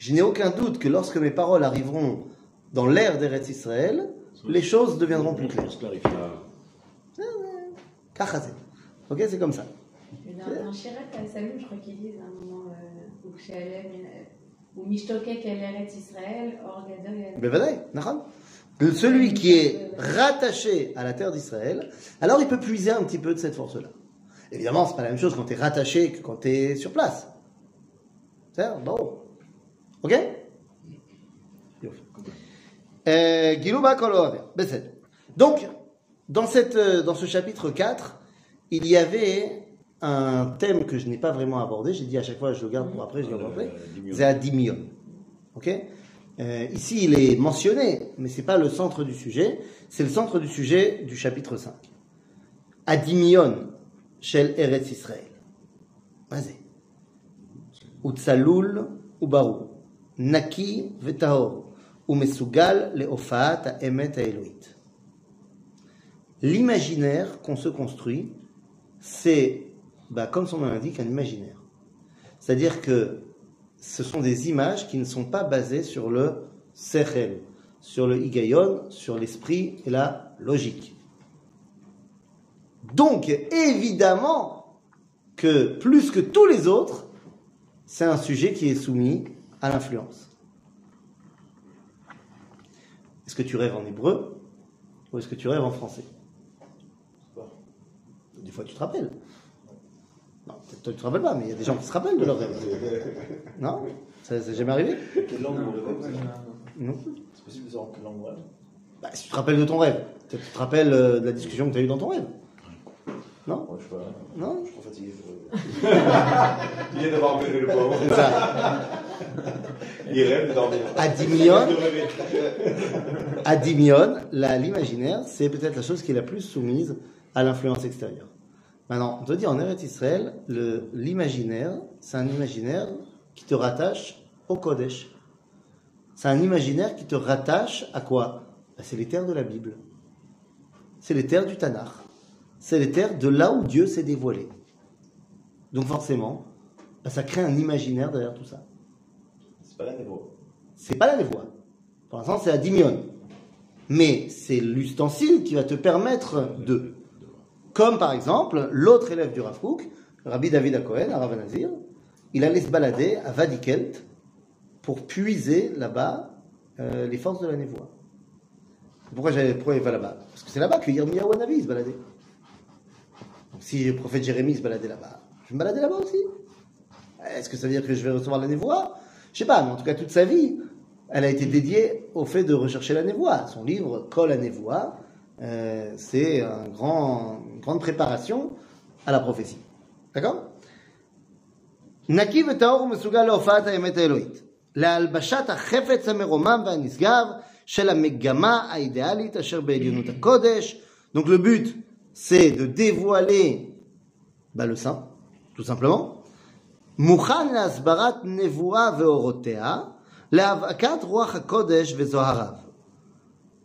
je n'ai aucun doute que lorsque mes paroles arriveront dans l'ère d'Eretz Israël, les choses deviendront plus claires. Ok, c'est comme ça. Dans, Shirat al-Salom, je crois qu'ils disent à un moment euh, où ou Mishtokek el Eretz Israël, Or Gadol el- Bevadaï, nachon. Que Celui qui est rattaché à la terre d'Israël, alors il peut puiser un petit peu de cette force-là. Évidemment, c'est pas la même chose quand tu es rattaché que quand tu es sur place. C'est bon. Euh. Besed. Donc, dans, cette, euh, dans ce chapitre 4, il y avait un thème que je n'ai pas vraiment abordé. J'ai dit à chaque fois, je le garde pour après, je le garde après. C'est Adimion. Ok? Euh, Ici, il est mentionné, mais c'est pas le centre du sujet. C'est le centre du sujet du chapitre 5. Adimion shel Eretz Israël. Vas-y. Utzalul ubaru. Naki vetahor. Umesugal leofaat ha'emet ha'eloït. L'imaginaire qu'on se construit, c'est, bah, comme son nom l'indique, un imaginaire. C'est-à-dire que ce sont des images qui ne sont pas basées sur le sechel, sur le higayon, sur l'esprit et la logique. Donc, évidemment, que plus que tous les autres, c'est un sujet qui est soumis à l'influence. Est-ce que tu rêves en hébreu ou est-ce que tu rêves en français? Des fois, tu te rappelles. Non, peut-être toi, tu te rappelles pas, mais il y a des gens qui se rappellent de leurs rêves. Non? Ça s'est jamais arrivé? Quelle langue rêvez vous Non. C'est possible de savoir quelle langue vous rêvez Bah, si tu te rappelles de ton rêve, peut-être tu te rappelles euh, de la discussion que tu as eue dans ton rêve. Non Moi, je pas. Non Je suis trop fatigué. Il vient d'avoir mené le pauvre. C'est ça. Il rêve de dormir. Adimion, De rêver. Adimion, la- l'imaginaire, c'est peut-être la chose qui est la plus soumise à l'influence extérieure. Maintenant, on te dit en Eretz Israël, le- l'imaginaire, c'est un imaginaire qui te rattache au Kodesh. C'est un imaginaire qui te rattache à quoi? Bah, C'est les terres de la Bible. C'est les terres du Tanakh. C'est les terres de là où Dieu s'est dévoilé. Donc forcément, bah, ça crée un imaginaire derrière tout ça. C'est pas la névo. C'est pas la névoie. Pour l'instant, c'est la dimion. Mais c'est l'ustensile qui va te permettre de. Comme par exemple, l'autre élève du Rav Kook, Rabbi David Akohen, à Rav Nazir, il allait se balader à Vadikelt pour puiser là-bas euh, les forces de la névoie. Pourquoi, pourquoi il va là-bas Parce que c'est là-bas que Yirmiyahu se baladait. Donc si le prophète Jérémie se baladait là-bas, je vais me balader là-bas aussi. Est-ce que ça veut dire que je vais recevoir la névoie Je sais pas, mais en tout cas, toute sa vie, elle a été dédiée au fait de rechercher la névoie. Son livre, Col à névoie, euh, c'est un grand, une grande préparation à la prophétie. D'accord נקי וטהור ומסוגל להופעת האמת האלוהית. להלבשת החפץ המרומם והנשגב של המגמה האידיאלית אשר בעליונות הקודש. Donc le but, c'est de dévoiler bah, le saint, tout simplement. Mouchan asbarat nevoa veorotea, leavakat ruach hakodesh vezoharav.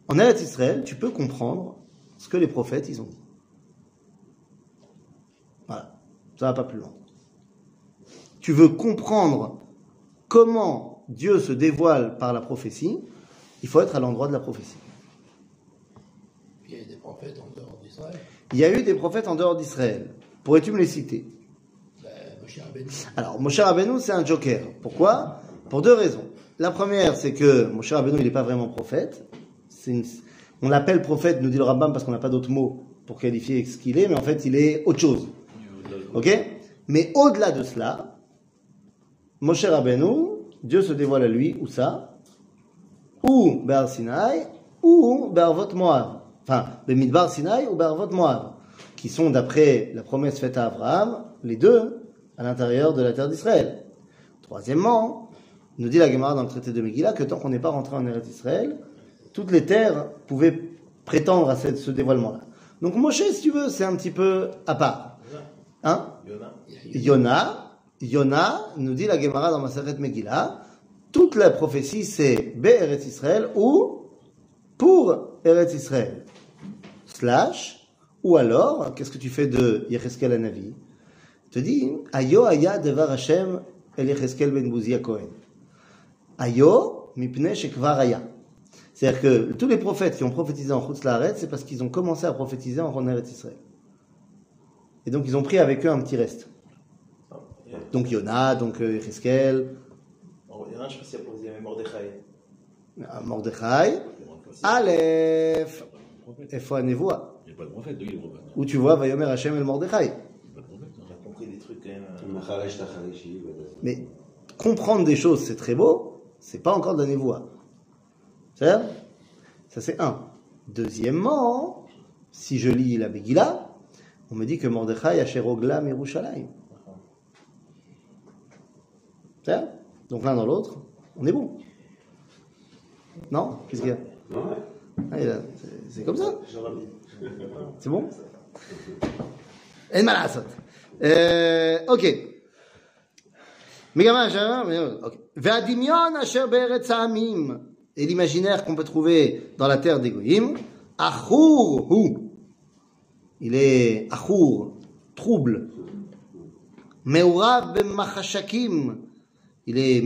En Eretz Israël, tu peux comprendre ce que les prophètes, ils ont dit. Voilà. Ça va pas plus loin. Tu veux comprendre comment Dieu se dévoile par la prophétie, il faut être à l'endroit de la prophétie. Il y a des prophètes en dehors d'Israël. Il y a eu des prophètes en dehors d'Israël. Pourrais-tu me les citer? Ben, Moshe. Alors, Moshe Rabbeinu, c'est un joker. Pourquoi? Pour deux raisons. La première, c'est que Moshe Rabbeinu, il n'est pas vraiment prophète. Une- On l'appelle prophète, nous dit le Rambam, parce qu'on n'a pas d'autre mot pour qualifier ce qu'il est, mais en fait, il est autre chose. Ok? Mais au-delà de cela, Moshe Rabbeinu, Dieu se dévoile à lui, où ça? Ou Bar Sinai, ou Barvot Moab. Enfin, Bemidbar Sinai ou Barvot Moab. Qui sont, d'après la promesse faite à Abraham, les deux à l'intérieur de la terre d'Israël. Troisièmement, nous dit la Gemara dans le traité de Megillah que tant qu'on n'est pas rentré en Eretz Israël, toutes les terres pouvaient prétendre à ce dévoilement-là. Donc Moshe, si tu veux, c'est un petit peu à part. Hein? Yona. Yona, Yona, nous dit la Gemara dans Maseret Megillah, toute la prophétie c'est Be Eretz Israël ou pour Eretz Israël. Slash, ou alors, qu'est-ce que tu fais de Yecheskel Hanavi? Il te dit, Ayo aya devar Hashem el Yecheskel ben Bouzia Cohen. Ayo mipne shekvar aya. C'est-à-dire que tous les prophètes qui ont prophétisé en Chutz Laaretz, c'est parce qu'ils ont commencé à prophétiser en Eretz Israël. Et donc ils ont pris avec eux un petit reste. Donc Yona, donc euh, Yecheskel, Oh, Il y en a un, je sais pas si il Efo Nevoa, Il n'y a pas de prophète, de prophète. où tu vois Vayomer Hashem el Mordechai. Il n'y a pas de prophète. On a compris des trucs quand même. Macharesh Tachareshi, voilà. Mais comprendre des choses, c'est très beau, c'est pas encore de la névoie. C'est Ça, Ça, c'est un. Deuxièmement, si je lis la Megillah, on me dit que Mordechai a Sherogla Merushalayim. C'est ça Donc l'un dans l'autre, on est bon. Non? Qu'est-ce qu'il y a? Ouais. Ah, il a- c'est- C'est comme ça J'aurais dit. C'est bon אין מה לעשות. אה, אוקיי. מגמה השערה, אוקיי. והדמיון אשר בארץ העמים, et l'imaginaire qu'on peut trouver dans la terre des goyim, achour hu. Il est achour, trouble. Meurav b'machashakim. Il est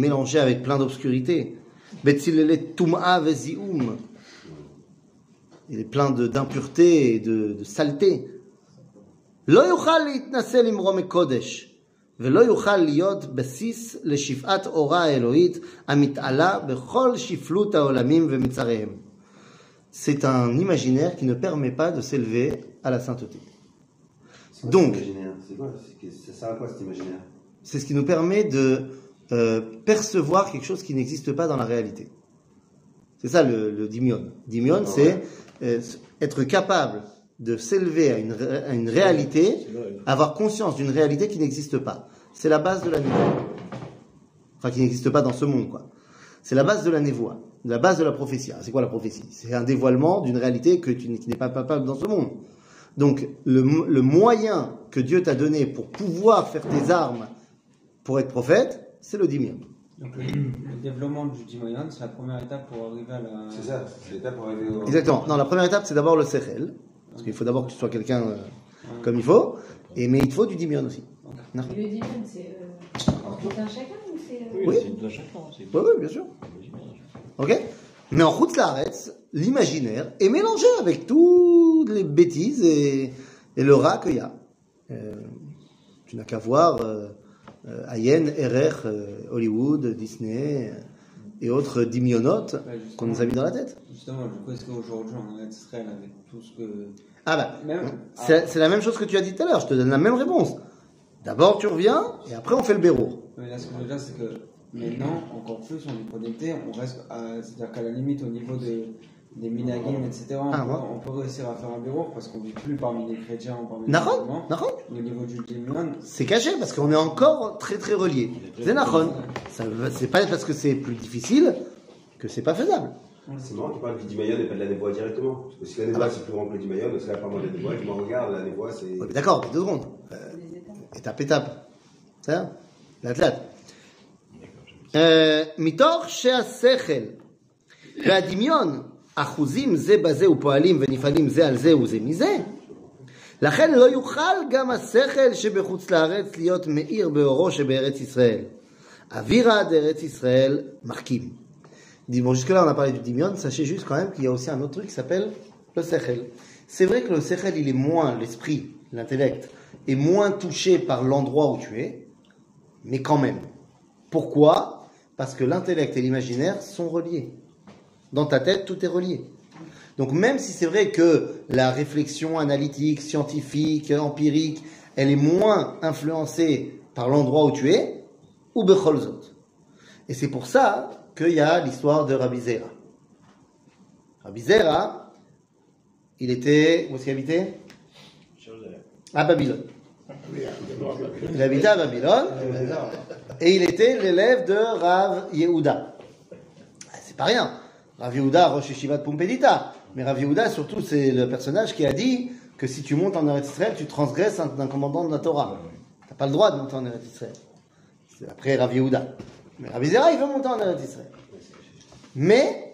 Il est plein de- d'impureté et de, de saleté. לא יוכל להתנסה למרום קודש, ולא יוכל להיות בסיס לשפעת אורה האלוהית המתעלה בכל שפלות העולמים ומצריהם. C'est un imaginaire qui ne permet pas de s'élever à la sainteté. C'est quoi Donc- cet imaginaire C'est quoi C'est- Ça sert à quoi cet imaginaire C'est ce qui nous permet de euh, percevoir quelque chose qui n'existe pas dans la réalité. C'est ça le, le dimion. Dimion, Ah c'est euh, être capable de s'élever à une, ré- à une réalité, avoir conscience d'une réalité qui n'existe pas. C'est la base de la névoie. Enfin, qui n'existe pas dans ce monde, quoi. C'est la base de la névoie, la base de la prophétie. C'est quoi la prophétie? C'est un dévoilement d'une réalité que tu n'es- qui n'est pas capable dans ce monde. Donc, le, mo- le moyen que Dieu t'a donné pour pouvoir faire tes armes pour être prophète, c'est le dimion. Donc le, le développement du Dimoyon, c'est la première étape pour arriver à la. C'est ça, c'est l'étape pour arriver au. Exactement. Non, la première étape, c'est d'abord le sechel. Parce qu'il faut d'abord que tu sois quelqu'un euh, comme il faut. Et, mais il te faut du dimion aussi. Non. Le divan, c'est euh, tout un chacun ou c'est. euh, Oui. C'est de chacun. hein, c'est- Oui, oui, bien sûr. Ok Mais en route l'imaginaire est mélangé avec toutes les bêtises et, et le rat qu'il y a. Euh, tu n'as qu'à voir euh, euh, Ayen, RR, euh, Hollywood, Disney euh, et autres dimionotes Ouais, qu'on nous a mis dans la tête. Justement, je pense qu'aujourd'hui, en Israël, avec tout ce que. Ah bah, Même. c'est la même chose que tu as dit tout à l'heure, je te donne la même réponse. D'abord tu reviens et après on fait le béro. Mais là, ce que je veux dire, c'est que maintenant, encore plus, on est connecté, on reste à. C'est-à-dire qu'à la limite, au niveau de, des minagim, etc. On, Ah, peut, ouais. on peut réussir à faire un bureau parce qu'on vit plus parmi les chrétiens ou parmi les Nahon, musulmans. Nahon. Au niveau du Dimion, C'est caché parce qu'on est encore très très reliés. C'est Nahon. Ça veut- C'est pas parce que c'est plus difficile que c'est pas faisable. C'est marrant qu'il parle du Dimayon et pas de la Névoie directement. Parce que si la Névoie c'est plus grand que le Dimayon, c'est la part de la Névoie. Je me regarde, la Névoie c'est. Ouais, mais D'accord, mais deux secondes. Euh, Les étapes. étape étape. C'est ça לאט לאט. אה, מתוך שהשכל והדמיון אחוזים זה בזה ופועלים ונפעלים זה על זה וזה מזה, לכן לא יוכל גם השכל שבחוץ לארץ להיות מאיר באורו שבארץ ישראל. אווירה דארץ ישראל מחכים. Il dit, bon, jusque-là, on a parlé du dimion, sachez juste quand même qu'il y a aussi un autre truc qui s'appelle le sechel. C'est vrai que le sechel, il est moins, l'esprit, l'intellect, est moins touché par l'endroit où tu es, mais quand même. Pourquoi Parce que l'intellect et l'imaginaire sont reliés. Dans ta tête, tout est relié. Donc même si c'est vrai que la réflexion analytique, scientifique, empirique, elle est moins influencée par l'endroit où tu es, ou becholzot. Et c'est pour ça qu'il y a l'histoire de Rabbi Zera. Rabbi Zera, il était, où est-ce qu'il habitait? À Babylone. Il habitait à Babylone et il était l'élève de Rav Yehuda. C'est pas rien. Rav Yehuda, Rosh Yeshiva de Pompédita. Mais Rav Yehuda, surtout, c'est le personnage qui a dit que si tu montes en Eretz Israël, tu transgresses un, un commandant de la Torah. T'as pas le droit de monter en Eretz Israël. C'est après Rav Yehuda. Mais Rav Zera, il veut monter en Eretz Israël. Mais,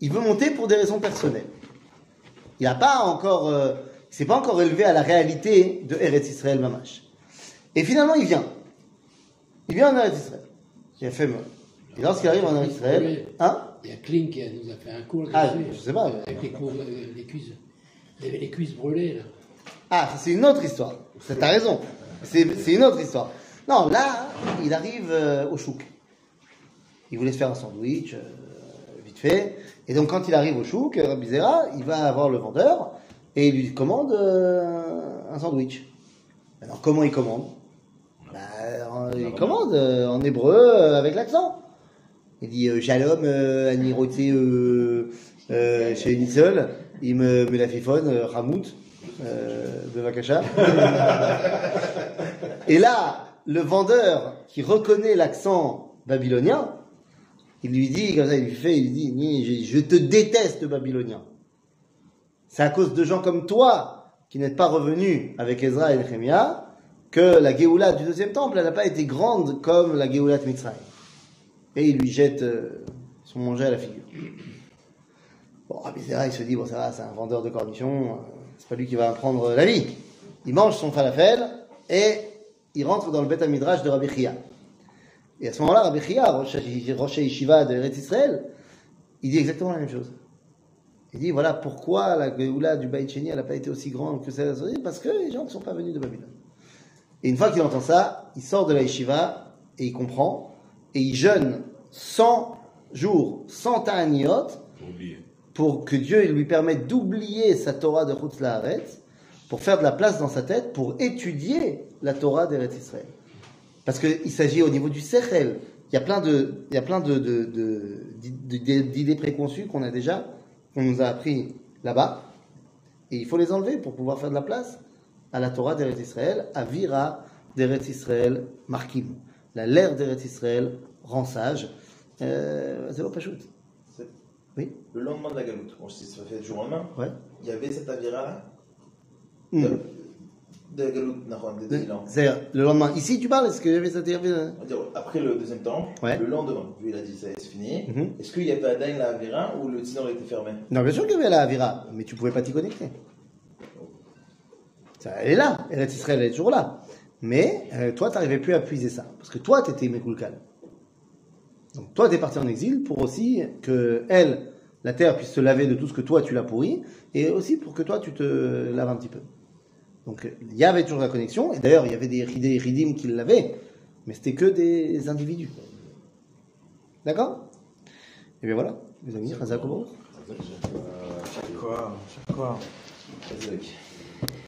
il veut monter pour des raisons personnelles. Il n'a pas encore, euh, il s'est pas encore élevé à la réalité de Eretz Israël Mamash. Et finalement, il vient. Il vient en Eretz Israël. Il a fait mal. Et lorsqu'il arrive en Israël, hein Il y a Klein qui nous a fait un cours Ah, là-dessus. je sais pas. Avec les, cours, euh, les cuisses. Il avait les cuisses brûlées, là. Ah, c'est une autre histoire. T'as raison. C'est une autre histoire. Non, là, il arrive euh, au chouk. Il voulait se faire un sandwich, euh, vite fait. Et donc, quand il arrive au chouk, euh, Rabbi Zera, il va voir le vendeur et il lui commande euh, un sandwich. Alors, comment il commande? Bah, en- Il commande euh, en hébreu euh, avec l'accent. Il dit euh, Shalom, euh, Ani Rote, euh, euh, chez Nissel. Il me, me la fifonne, euh, Ramout, euh, Bevakasha. Et là, le vendeur qui reconnaît l'accent babylonien, il lui dit, comme ça, il lui fait, il lui dit, je, je te déteste babylonien. C'est à cause de gens comme toi qui n'êtes pas revenus avec Ezra et Nehemiah que la Géoula du deuxième temple, n'a pas été grande comme la Géoula de. Et il lui jette euh, son manger à la figure. Bon, Rabbi Zera, il se dit, bon, ça va, c'est un vendeur de cornichons, euh, c'est pas lui qui va apprendre la vie. Il mange son falafel et il rentre dans le Beth Midrash de Rabbi Chia. Et à ce moment-là, Rabbi Chia, Rosh Yeshiva de Eretz Israël, il dit exactement la même chose. Il dit, voilà pourquoi la Géoula du Baït elle n'a pas été aussi grande que celle de parce que les gens ne sont pas venus de Babylone. Et une fois qu'il entend ça, il sort de la Yeshiva et il comprend, et il jeûne 100 jours, 100 ta'aniot, Pour que Dieu lui permette d'oublier sa Torah de Chutz La'aretz, pour faire de la place dans sa tête, pour étudier la Torah d'Eretz Israël. Parce qu'il s'agit au niveau du Sechel. Il y a plein de, il y a plein de, de- de- d'idées d'idées préconçues qu'on a déjà, qu'on nous a appris là-bas. Et il faut les enlever pour pouvoir faire de la place à la Torah d'Eretz Israël, à Vira d'Eretz Israël Markim. La l'air d'Eretz Israël rend sage. Euh, c'est pas shoot. Oui. Le lendemain de la galoute, si ça fait du jour au lendemain, Ouais. il y avait cette aviרה-là Hmm. de, de la galoute, Nahon, des deux ans. C'est le lendemain. Ici, tu parles, est-ce ça t'y avait- On va dire, Après le deuxième temple, Ouais. le lendemain, lui il a dit ça c'est fini. Mhm. Est-ce qu'il y avait Adain la Avira ou le Tinor était fermé? Non, bien sûr qu'il y avait la Avira, mais tu pouvais pas t'y connecter. Ça, elle est là, Eretz Israël elle est toujours là. Mais euh, toi, tu n'arrivais plus à puiser ça, parce que toi, tu étais Mekulkal. Donc toi, tu es parti en exil pour aussi que elle, la terre, puisse se laver de tout ce que toi, tu l'as pourri, et aussi pour que toi, tu te laves un petit peu. Donc il y avait toujours la connexion, et d'ailleurs, il y avait des ridim qui l'avaient, mais c'était que des individus. D'accord? Et bien voilà, les amis. Chaque quoi, quoi.